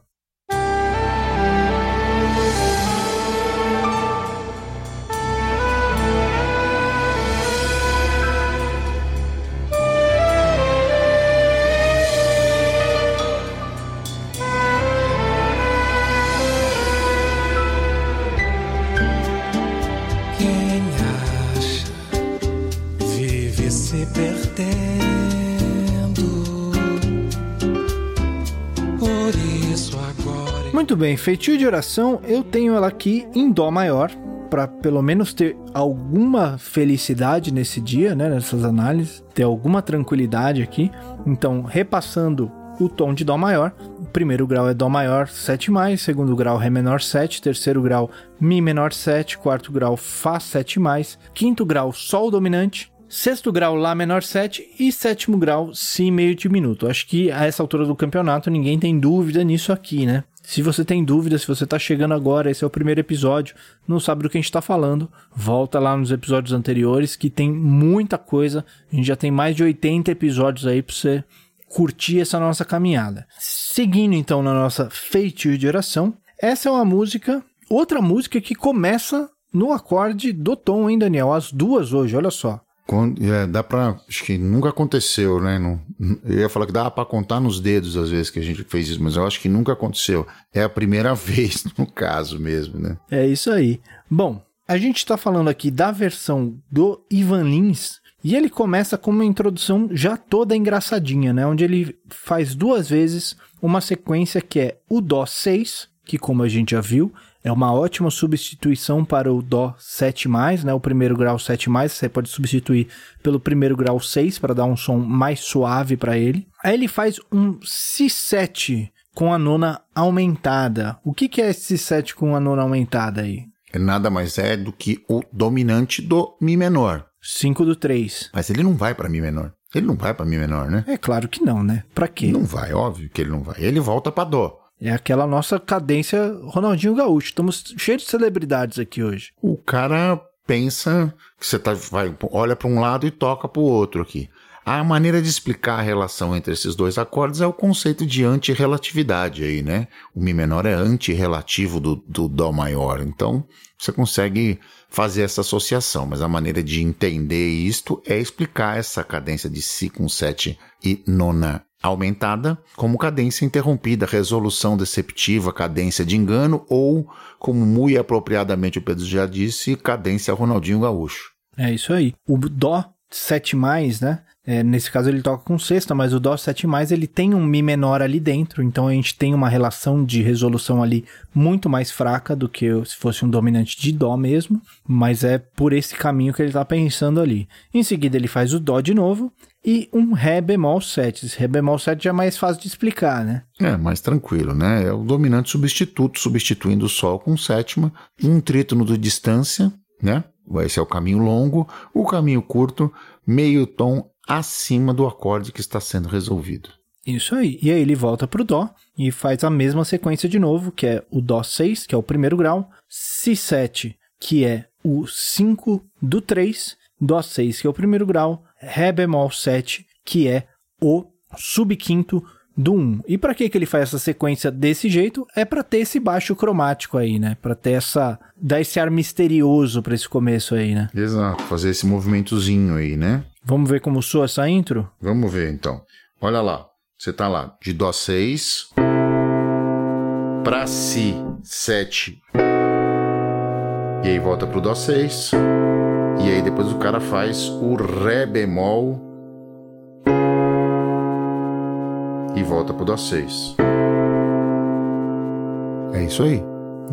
Bem, feitio de oração, eu tenho ela aqui em Dó maior, para pelo menos ter alguma felicidade nesse dia, né, nessas análises, ter alguma tranquilidade aqui. Então, repassando o tom de Dó maior, o primeiro grau é Dó maior 7, segundo grau Ré menor 7, terceiro grau Mi menor 7, quarto grau Fá 7, quinto grau Sol dominante, Sexto grau Lá menor 7 e sétimo grau Si meio diminuto. Acho que a essa altura do campeonato ninguém tem dúvida nisso aqui, né? Se você tem dúvida, se você tá chegando agora, esse é o primeiro episódio, não sabe do que a gente tá falando, volta lá nos episódios anteriores que tem muita coisa. A gente já tem mais de 80 episódios aí pra você curtir essa nossa caminhada. Seguindo então na nossa feitiço de oração, essa é uma música, outra música que começa no acorde do tom, hein, Daniel? As duas hoje, olha só. Quando- é, dá pra. Acho que nunca aconteceu, né? Não, eu ia falar que dá pra contar nos dedos às vezes que a gente fez isso, mas eu acho que nunca aconteceu. É a primeira vez, no caso mesmo, né? É isso aí. Bom, a gente está falando aqui da versão do Ivan Lins e ele começa com uma introdução já toda engraçadinha, né? Onde ele faz duas vezes uma sequência que é o Dó 6, que como a gente já viu, é uma ótima substituição para o Dó 7+, né? O primeiro grau 7+, você pode substituir pelo primeiro grau 6 para dar um som mais suave para ele. Aí ele faz um Si7 com a nona aumentada. O que, que é esse Si7 com a nona aumentada aí? É nada mais é do que o dominante do Mi menor. 5 do 3. Mas ele não vai pra Mi menor. Ele não vai pra Mi menor, né? É claro que não, né? Pra quê? Não vai, óbvio que ele não vai. Ele volta pra Dó. É aquela nossa cadência Ronaldinho Gaúcho. Estamos cheios de celebridades aqui hoje. O cara pensa que você tá, vai, olha para um lado e toca para o outro aqui. A maneira de explicar a relação entre esses dois acordes é o conceito de antirrelatividade aí, né? O Mi menor é antirrelativo do, do Dó maior. Então, você consegue fazer essa associação, mas a maneira de entender isto é explicar essa cadência de Si com 7 e nona aumentada como cadência interrompida, resolução deceptiva, cadência de engano ou, como muito apropriadamente o Pedro já disse, cadência Ronaldinho Gaúcho. É isso aí. O Dó 7, né? É, nesse caso ele toca com sexta, mas o Dó 7 ele tem um Mi menor ali dentro, então a gente tem uma relação de resolução ali muito mais fraca do que se fosse um dominante de Dó mesmo, mas é por esse caminho que ele está pensando ali. Em seguida ele faz o Dó de novo e um Ré bemol 7. Esse Ré bemol 7 já é mais fácil de explicar, né? É, mais tranquilo, né? É o dominante substituto, substituindo o Sol com sétima, um trítono de distância, né? Esse é o caminho longo, o caminho curto, meio tom acima do acorde que está sendo resolvido. Isso aí. E aí ele volta pro Dó e faz a mesma sequência de novo, que é o Dó 6, que é o primeiro grau, Si7, que é o 5 do 3, Dó 6, que é o primeiro grau, Ré bemol 7, que é o subquinto do 1. E para que que ele faz essa sequência desse jeito? É para ter esse baixo cromático aí, né? Para ter essa dar esse ar misterioso para esse começo aí, né? Exato, fazer esse movimentozinho aí, né? Vamos ver como soa essa intro? Vamos ver então. Olha lá, você tá lá de Dó 6 para Si 7. E aí volta pro Dó 6. E aí depois o cara faz o Ré bemol e volta pro Dó 6. É isso aí.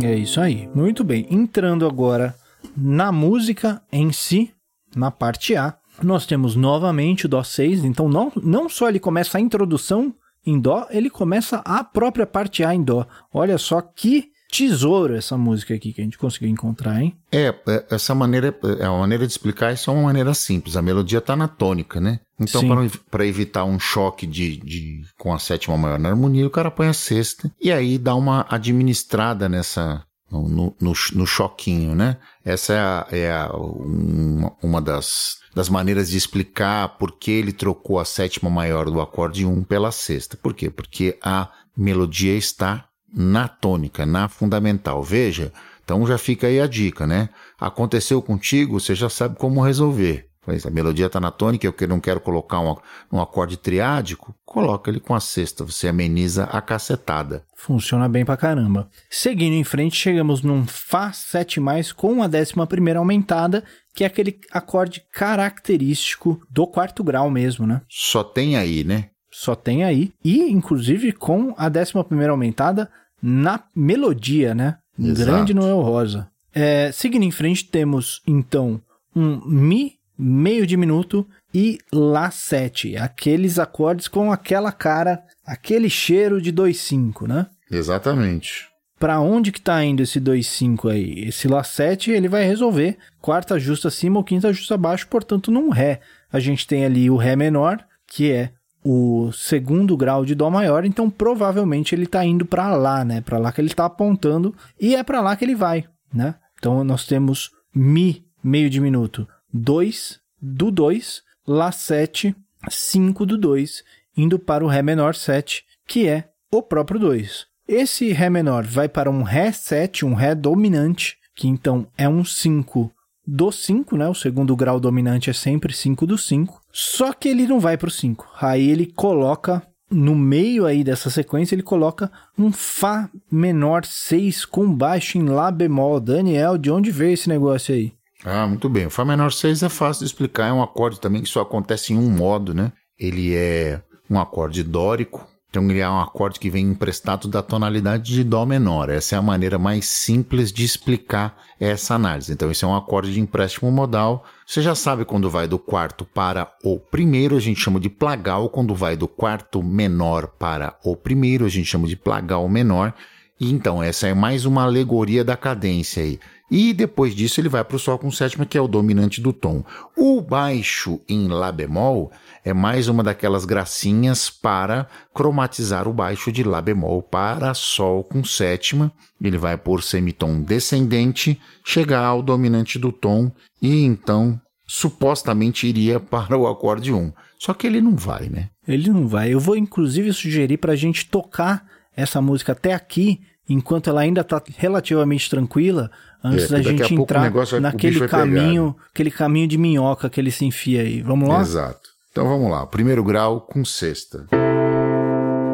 É isso aí. Muito bem. Entrando agora na música em si, na parte A, nós temos novamente o Dó 6. Então, não, não só ele começa a introdução em Dó, ele começa a própria parte A em Dó. Olha só que tesouro essa música aqui que a gente conseguiu encontrar, hein? É, é, essa maneira, é uma maneira de explicar isso é uma maneira simples. A melodia tá na tônica, né? Então, para evitar um choque de, de com a sétima maior na harmonia, o cara põe a sexta e aí dá uma administrada nessa no, no, no, no choquinho, né? Essa é, a, é a, uma, uma das, das maneiras de explicar por que ele trocou a sétima maior do acorde 1 pela sexta. Por quê? Porque a melodia está na tônica, na fundamental. Veja, então já fica aí a dica, né? Aconteceu contigo, você já sabe como resolver. Pois a melodia está na tônica, eu que não quero colocar um, um acorde triádico, coloca ele com a sexta, você ameniza a cacetada. Funciona bem pra caramba. Seguindo em frente, chegamos num Fá 7 com a décima primeira aumentada, que é aquele acorde característico do quarto grau mesmo, né? Só tem aí, né? Só tem aí. E, inclusive, com a décima primeira aumentada na melodia, né? Exato. Grande Noel Rosa. É, seguindo em frente, temos, então, um Mi meio diminuto e Lá 7. Aqueles acordes com aquela cara, aquele cheiro de 2-5, né? Exatamente. Para onde que tá indo esse 2-5 aí? Esse Lá 7 ele vai resolver quarta justa acima ou quinta justa abaixo, portanto num Ré. A gente tem ali o Ré menor, que é o segundo grau de dó maior, então provavelmente ele está indo para lá, né? Para lá que ele está apontando e é para lá que ele vai, né? Então nós temos mi meio diminuto 2 do 2, lá 7, 5 do 2, indo para o ré menor 7, que é o próprio 2. Esse ré menor vai para um ré 7, um ré dominante, que então é um 5 do 5, né? O segundo grau dominante é sempre 5 do 5. Só que ele não vai para o 5. Aí ele coloca no meio aí dessa sequência, ele coloca um Fá menor 6 com baixo em Lá bemol. Daniel, de onde veio esse negócio aí? Ah, muito bem. O Fá menor 6 é fácil de explicar, é um acorde também que só acontece em um modo, né? Ele é um acorde dórico, então ele é um acorde que vem emprestado da tonalidade de Dó menor. Essa é a maneira mais simples de explicar essa análise. Então esse é um acorde de empréstimo modal. Você já sabe quando vai do quarto para o primeiro, a gente chama de plagal. Quando vai do quarto menor para o primeiro, a gente chama de plagal menor. E então essa é mais uma alegoria da cadência aí. E depois disso ele vai para o Sol com sétima, que é o dominante do tom. O baixo em Lá bemol é mais uma daquelas gracinhas para cromatizar o baixo de Lá bemol para Sol com sétima. Ele vai por semitom descendente, chegar ao dominante do tom e então supostamente iria para o acorde 1. Só que ele não vai, né? Ele não vai. Eu vou inclusive sugerir para a gente tocar essa música até aqui, enquanto ela ainda está relativamente tranquila, antes É, da a gente entrar negócio naquele bicho vai pegar, caminho, aquele caminho de minhoca que ele se enfia aí. Vamos lá? Exato. Então vamos lá. Primeiro grau com sexta.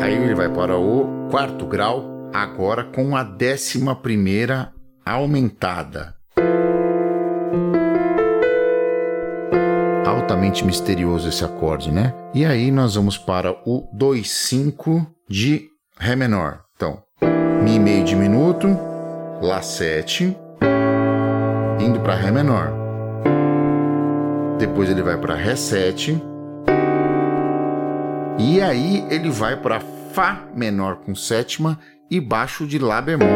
Aí ele vai para o quarto grau, agora com a décima primeira aumentada. Altamente misterioso esse acorde, né? E aí nós vamos para o 2-5 de Ré menor. Então, Mi meio diminuto, Lá 7, indo para Ré menor. Depois ele vai para Ré 7. E aí ele vai para Fá menor com sétima e baixo de Lá bemol,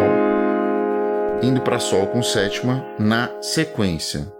indo para Sol com sétima na sequência.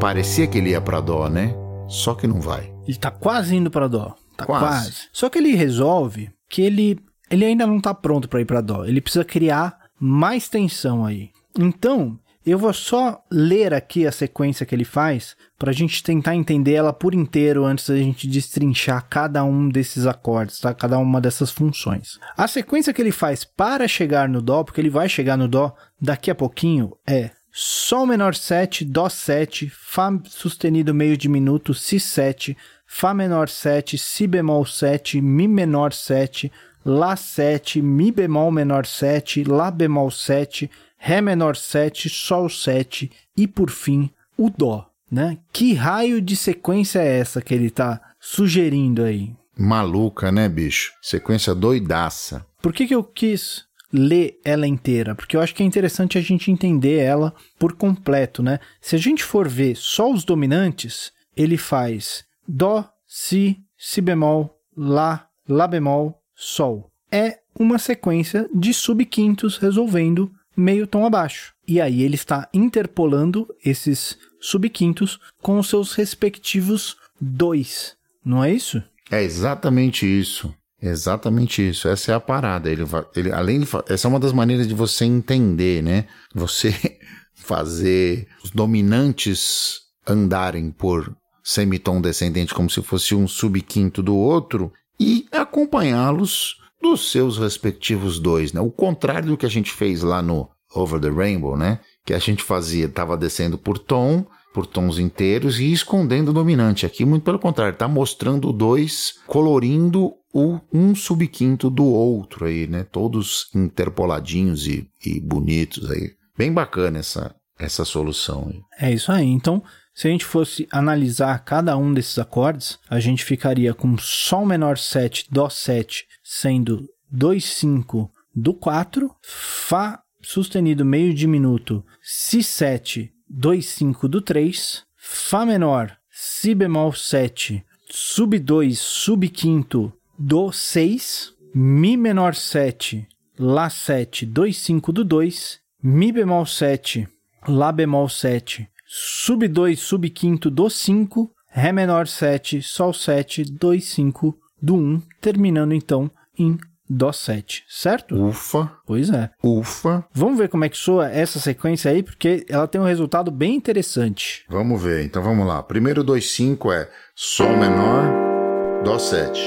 Parecia que ele ia para Dó, né? Só que não vai. Ele tá quase indo para dó. Tá Quase. quase. Só que ele resolve que ele, ele ainda não tá pronto para ir para dó. Ele precisa criar mais tensão aí. Então, eu vou só ler aqui a sequência que ele faz para a gente tentar entender ela por inteiro antes da gente destrinchar cada um desses acordes, tá? Cada uma dessas funções. A sequência que ele faz para chegar no dó, porque ele vai chegar no dó daqui a pouquinho, é Sol menor 7, Dó 7, Fá sustenido meio diminuto, Si 7, Fá menor 7, Si bemol 7, Mi menor 7, Lá 7, Mi bemol menor 7, Lá bemol 7, Ré menor 7, Sol 7 e por fim o Dó, né? Que raio de sequência é essa que ele tá sugerindo aí? Maluca, né, bicho? Sequência doidaça. Por que, que eu quis ler ela inteira? Porque eu acho que é interessante a gente entender ela por completo, né? Se a gente for ver só os dominantes, ele faz Dó, Si, Si bemol, Lá, Lá bemol, Sol. É uma sequência de subquintos resolvendo meio tom abaixo. E aí ele está interpolando esses subquintos com os seus respectivos dois. Não é isso? É exatamente isso. Exatamente isso. Essa é a parada. Ele, ele além de, essa é uma das maneiras de você entender, né? Você fazer os dominantes andarem por semitom descendente como se fosse um subquinto do outro e acompanhá-los dos seus respectivos dois, né? O contrário do que a gente fez lá no Over the Rainbow, né? Que a gente fazia, tava descendo por tom, por tons inteiros e escondendo o dominante. Aqui, muito pelo contrário, tá mostrando dois, colorindo o um subquinto do outro aí, né? Todos interpoladinhos e, e bonitos aí. Bem bacana essa, essa solução. É isso aí. Então, se a gente fosse analisar cada um desses acordes, a gente ficaria com Sol menor 7, Dó 7, sendo 2, 5 do 4, Fá sustenido meio diminuto, Si 7, 2, 5 do 3, Fá menor, Si bemol 7, Sub 2, Sub quinto do 6, Mi menor 7, Lá 7, 2, 5 do 2, Mi bemol 7, Lá bemol 7, Sub 2, Sub quinto do 5, Ré menor 7, Sol 7, 2, 5 do 1, terminando então em Dó 7, certo? Ufa, Pois é. ufa. Vamos ver como é que soa essa sequência aí, porque ela tem um resultado bem interessante. Vamos ver, então vamos lá. Primeiro 2, 5 é Sol menor, Dó 7.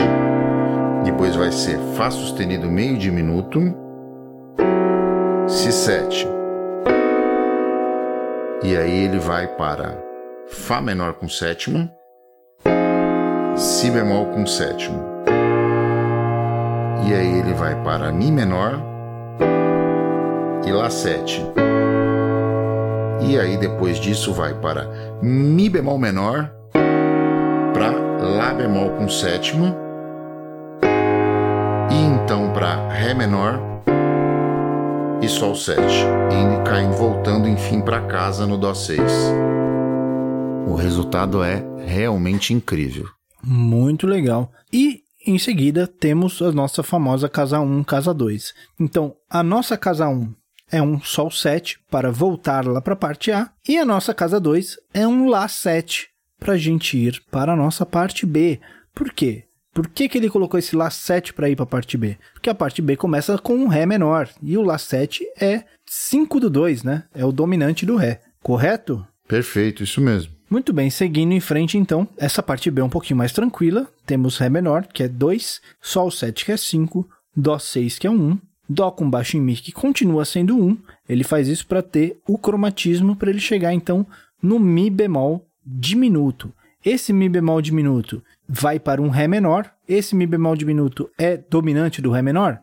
Depois vai ser Fá sustenido meio diminuto, Si7. E aí ele vai para Fá menor com sétima, Si bemol com sétima. E aí ele vai para Mi menor e Lá 7. E aí depois disso vai para Mi bemol menor para Lá bemol com sétima e então para Ré menor e Sol 7 e caindo voltando enfim para casa no Dó 6. O resultado é realmente incrível. Muito legal. E em seguida temos a nossa famosa casa 1, casa 2. Então, a nossa casa 1 é um Sol 7 para voltar lá para a parte A, e a nossa casa 2 é um Lá 7 para a gente ir para a nossa parte B. Por quê? Por que, que ele colocou esse Lá 7 para ir para a parte B? Porque a parte B começa com um Ré menor, e o Lá 7 é 5 do 2, né? É o dominante do Ré, correto? Perfeito, isso mesmo. Muito bem, seguindo em frente então, essa parte B é um pouquinho mais tranquila. Temos Ré menor, que é 2, Sol 7, que é 5, Dó 6, que é 1, Dó com baixo em Mi, que continua sendo 1. Ele faz isso para ter o cromatismo, para ele chegar então no Mi bemol diminuto. Esse Mi bemol diminuto vai para um Ré menor. Esse Mi bemol diminuto é dominante do Ré menor?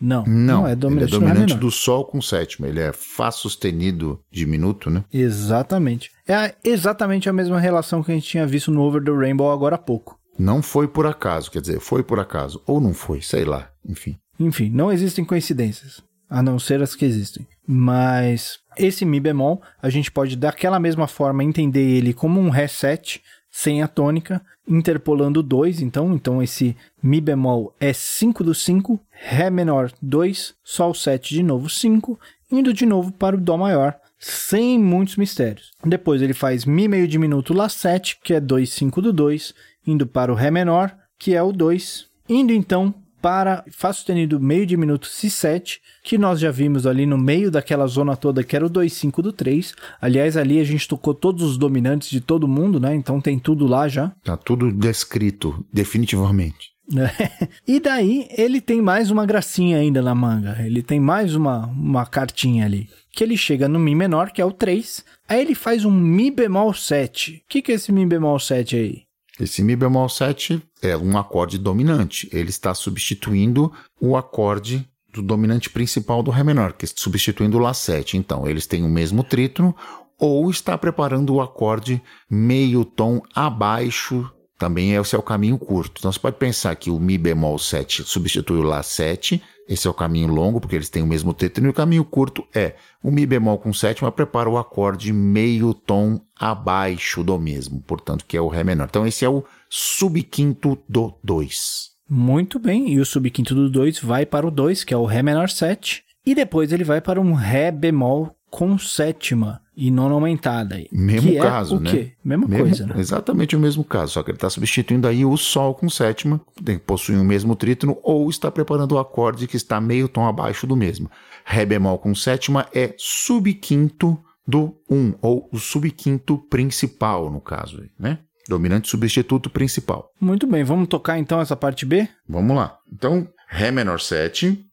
Não, Não, é dominante, é dominante do do Sol com sétima. Ele é Fá sustenido diminuto, né? Exatamente. É exatamente a mesma relação que a gente tinha visto no Over the Rainbow agora há pouco. Não foi por acaso, quer dizer, foi por acaso. Ou não foi, sei lá, enfim. Enfim, não existem coincidências, a não ser as que existem. Mas esse Mi bemol, a gente pode daquela mesma forma entender ele como um Ré 7 sem a tônica, interpolando 2, então, então esse Mi bemol é 5 do 5, Ré menor 2, Sol 7 de novo 5, indo de novo para o Dó maior, sem muitos mistérios. Depois ele faz Mi meio diminuto Lá 7, que é 2, 5 do 2, indo para o Ré menor, que é o 2, indo então para Fá sustenido meio diminuto Si7, que nós já vimos ali no meio daquela zona toda que era o 2,5 do 3. Aliás, ali a gente tocou todos os dominantes de todo mundo, né? Então tem tudo lá já. Tá tudo descrito, definitivamente. né? e daí ele tem mais uma gracinha ainda na manga. Ele tem mais uma, uma cartinha ali. Que ele chega no Mi menor, que é o 3. Aí ele faz um Mi bemol 7. O que, que é esse Mi bemol 7 aí? Esse Mi bemol 7 é um acorde dominante. Ele está substituindo o acorde do dominante principal do Ré menor, que está substituindo o Lá 7. Então, eles têm o mesmo trítono ou está preparando o acorde meio tom abaixo. Também esse é o caminho curto. Então, você pode pensar que o Mi bemol 7 substitui o Lá 7. Esse é o caminho longo, porque eles têm o mesmo trítono. E o caminho curto é o Mi bemol com sétima prepara o acorde meio tom abaixo do mesmo, portanto, que é o Ré menor. Então, esse é o subquinto do 2. Muito bem, e o subquinto do 2 vai para o 2, que é o Ré menor 7, e depois ele vai para um Ré bemol com sétima e nona aumentada. Mesmo que caso, é o né? quê? Mesma Mesmo- coisa, né? Exatamente o mesmo caso, só que ele está substituindo aí o Sol com sétima, tem- possui o mesmo trítono, ou está preparando o acorde que está meio tom abaixo do mesmo. Ré bemol com sétima é subquinto do 1, ou o subquinto principal, no caso, né? Dominante substituto principal. Muito bem, vamos tocar então essa parte B? Vamos lá. Então, Ré menor 7.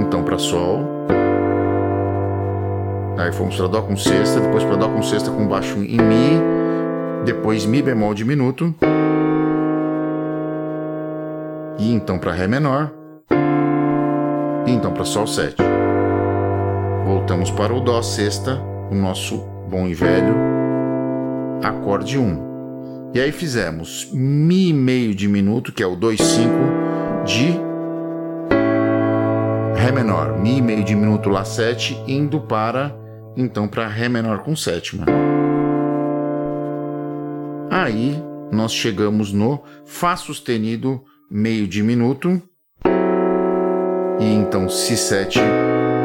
Então para Sol. Aí fomos para Dó com sexta, depois para Dó com sexta com baixo em Mi, depois Mi bemol diminuto. E então para Ré menor. E então para Sol 7. Voltamos para o Dó sexta, o nosso bom e velho acorde 1. E aí fizemos Mi meio diminuto, que é o 2,5 de Ré menor. Mi meio diminuto Lá 7, indo para, então, para Ré menor com sétima. Aí nós chegamos no Fá sustenido meio diminuto. E então Si7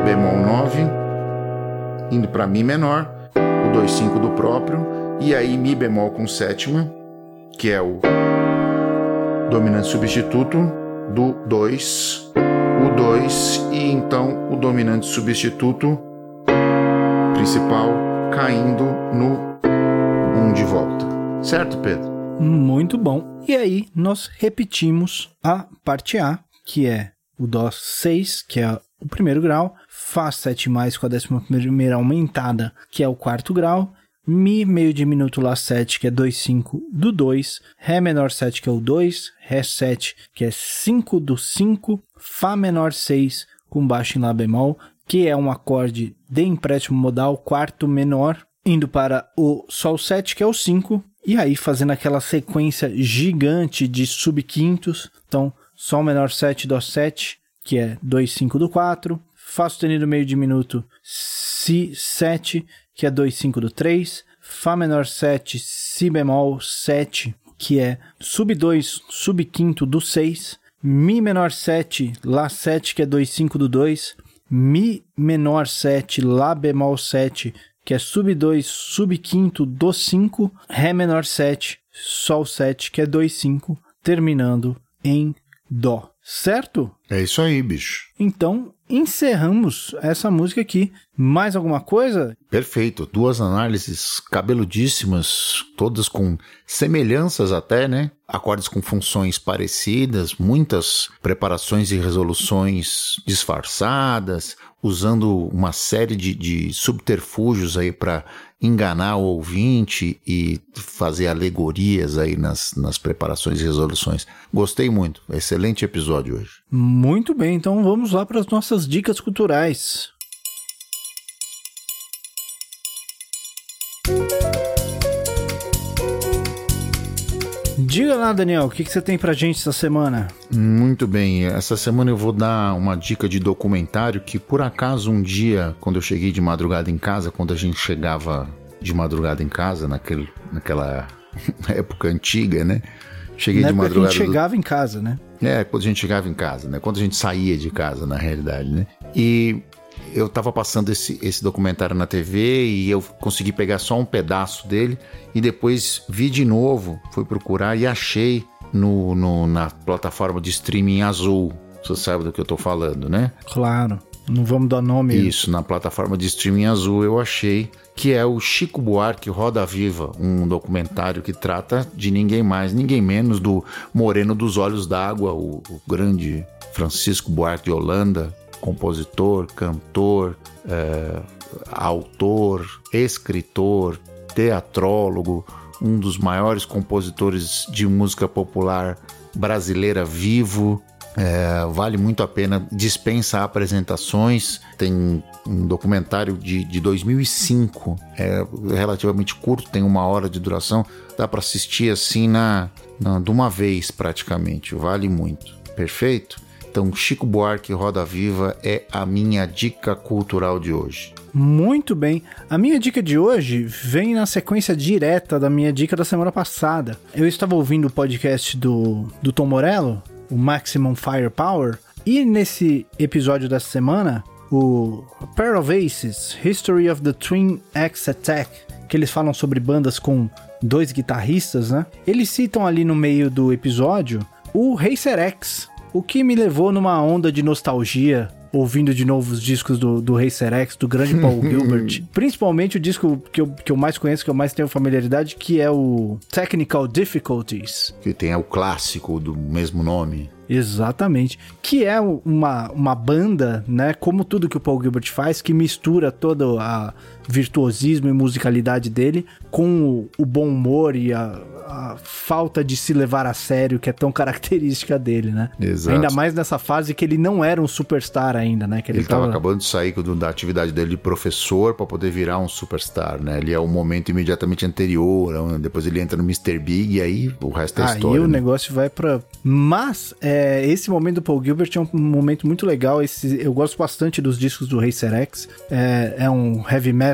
bemol 9, indo para Mi menor, o 2,5 do próprio. e aí Mi bemol com sétima, que é o dominante substituto do 2, o 2 e então o dominante substituto principal caindo no 1 um de volta. Certo, Pedro? Muito bom. E aí nós repetimos a parte A, que é o Dó 6, que é o primeiro grau, Fá 7 mais com a décima primeira aumentada, que é o quarto grau, Mi meio diminuto Lá 7, que é 2, 5 do 2, Ré menor 7, que é o 2, Ré 7, que é 5 do 5, Fá menor 6 com baixo em Lá bemol, que é um acorde de empréstimo modal quarto menor, indo para o Sol 7, que é o 5, e aí fazendo aquela sequência gigante de subquintos. Então, Sol menor 7, Dó 7, que é 2, 5 do 4, Fá sustenido meio diminuto Si 7, que é 2, 5 do 3, Fá menor 7, Si bemol 7, que é sub 2, sub quinto do 6, Mi menor 7, Lá 7, que é 2, 5 do 2, Mi menor 7, Lá bemol 7, que é sub 2, sub quinto do 5, Ré menor 7, Sol 7, que é 2, 5, terminando em Dó. Certo? É isso aí, bicho. Então, encerramos essa música aqui. Mais alguma coisa? Perfeito. Duas análises cabeludíssimas, todas com semelhanças até, né? Acordes com funções parecidas, muitas preparações e resoluções disfarçadas, usando uma série de, de subterfúgios aí para enganar o ouvinte e fazer alegorias aí nas, nas preparações e resoluções. Gostei muito. Excelente episódio hoje. Muito bem, então vamos lá para as nossas dicas culturais. Diga lá, Daniel, o que, que você tem pra gente essa semana? Muito bem, essa semana eu vou dar uma dica de documentário que por acaso um dia, quando eu cheguei de madrugada em casa, quando a gente chegava de madrugada em casa, naquele, naquela época antiga, né? Cheguei Na de época que a madrugada. gente do- chegava em casa, né? É, quando a gente chegava em casa, né? Quando a gente saía de casa, na realidade, né? E eu tava passando esse, esse documentário na TV e eu consegui pegar só um pedaço dele e depois vi de novo, fui procurar e achei no, no- na plataforma de streaming azul. Você sabe do que eu tô falando, né? Claro. Não vamos dar nome. Isso, na plataforma de streaming azul eu achei que é o Chico Buarque Roda Viva, um documentário que trata de ninguém mais, ninguém menos do Moreno dos Olhos d'Água, o, o grande Francisco Buarque de Holanda, compositor, cantor, é, autor, escritor, teatrólogo, um dos maiores compositores de música popular brasileira vivo. É, vale muito a pena, dispensa apresentações. Tem um documentário de, de 2005, é relativamente curto, tem uma hora de duração. Dá para assistir assim na, na, de uma vez praticamente, vale muito. Perfeito? Então, Chico Buarque Roda Viva é a minha dica cultural de hoje. Muito bem. A minha dica de hoje vem na sequência direta da minha dica da semana passada. Eu estava ouvindo o podcast do, do Tom Morello, o Maximum Firepower, e nesse episódio dessa semana, o Pair of Aces, History of the Twin Axe Attack, que eles falam sobre bandas com dois guitarristas, né? Eles citam ali no meio do episódio o Racer X, o que me levou numa onda de nostalgia ouvindo de novo os discos do, do Racer X, do grande Paul Gilbert. Principalmente o disco que eu, que eu mais conheço, que eu mais tenho familiaridade, que é o Technical Difficulties. Que tem o clássico do mesmo nome. Exatamente. Que é uma, uma banda, né? Como tudo que o Paul Gilbert faz, que mistura todo a virtuosismo e musicalidade dele com o, o bom humor e a, a falta de se levar a sério que é tão característica dele, né? Exato. Ainda mais nessa fase que ele não era um superstar ainda, né? Que Ele estava acabando de sair da atividade dele de professor para poder virar um superstar, né? Ele é o momento imediatamente anterior, onde depois ele entra no Mr. Big e aí o resto é Aí história. o né? negócio vai pra. Mas é, esse momento do Paul Gilbert é um momento muito legal. Esse, eu gosto bastante dos discos do Racer X. É, é um heavy metal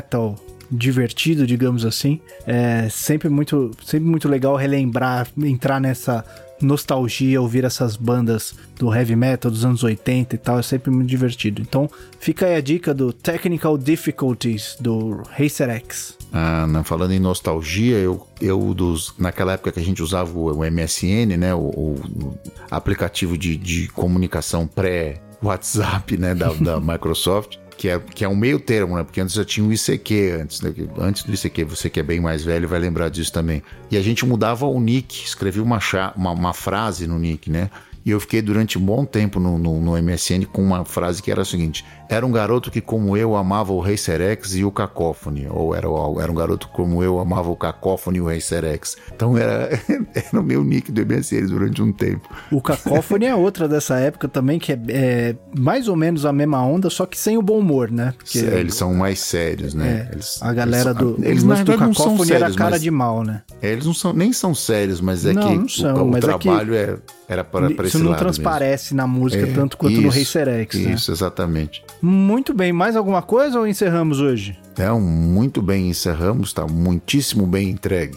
divertido, digamos assim. É sempre muito, sempre muito legal relembrar, entrar nessa nostalgia ouvir essas bandas do heavy metal dos anos 80 e tal, é sempre muito divertido. Então, fica aí a dica do Technical Difficulties do Racer X. Ah, não, falando em nostalgia, eu, eu dos, naquela época que a gente usava o, o MSN, né, o, o aplicativo de, de comunicação pré-WhatsApp, né, da, da Microsoft, que é, que é um meio termo, né? Porque antes já tinha o ICQ, antes, né? antes do ICQ, você que é bem mais velho vai lembrar disso também. E a gente mudava o nick, escrevia uma, uma, uma frase no nick, né? E eu fiquei durante um bom tempo no, no, no, MSN com uma frase que era a seguinte: Era um garoto que, como eu, amava o Racer X e o Cacophony. Ou era, era um garoto como eu, amava o Cacophony e o Racer X. Então era, era o meu nick do MSN durante um tempo. O Cacophony é outra dessa época também, que é, é, mais ou menos a mesma onda, só que sem o bom humor, né? Porque, é, eles são mais sérios, né? É, eles, a galera eles, do. Eles, verdade, do Cacophony sérios, era cara mas, de mal, né? Eles não são, nem são sérios, mas é não, que não são, o, o mas trabalho é que... é era para Isso não transparece mesmo. na música é, tanto quanto isso, no Racer X. Isso, né? exatamente. Muito bem, mais alguma coisa ou encerramos hoje? Então, muito bem, encerramos, tá muitíssimo bem entregue.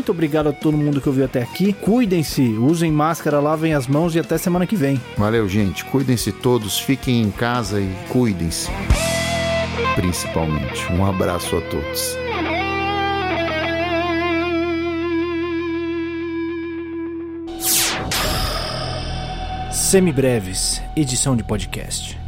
muito obrigado a todo mundo que ouviu até aqui. Cuidem-se, usem máscara, lavem as mãos e até semana que vem. Valeu, gente. Cuidem-se todos, fiquem em casa e cuidem-se. Principalmente. Um abraço a todos. Semibreves, edição de podcast.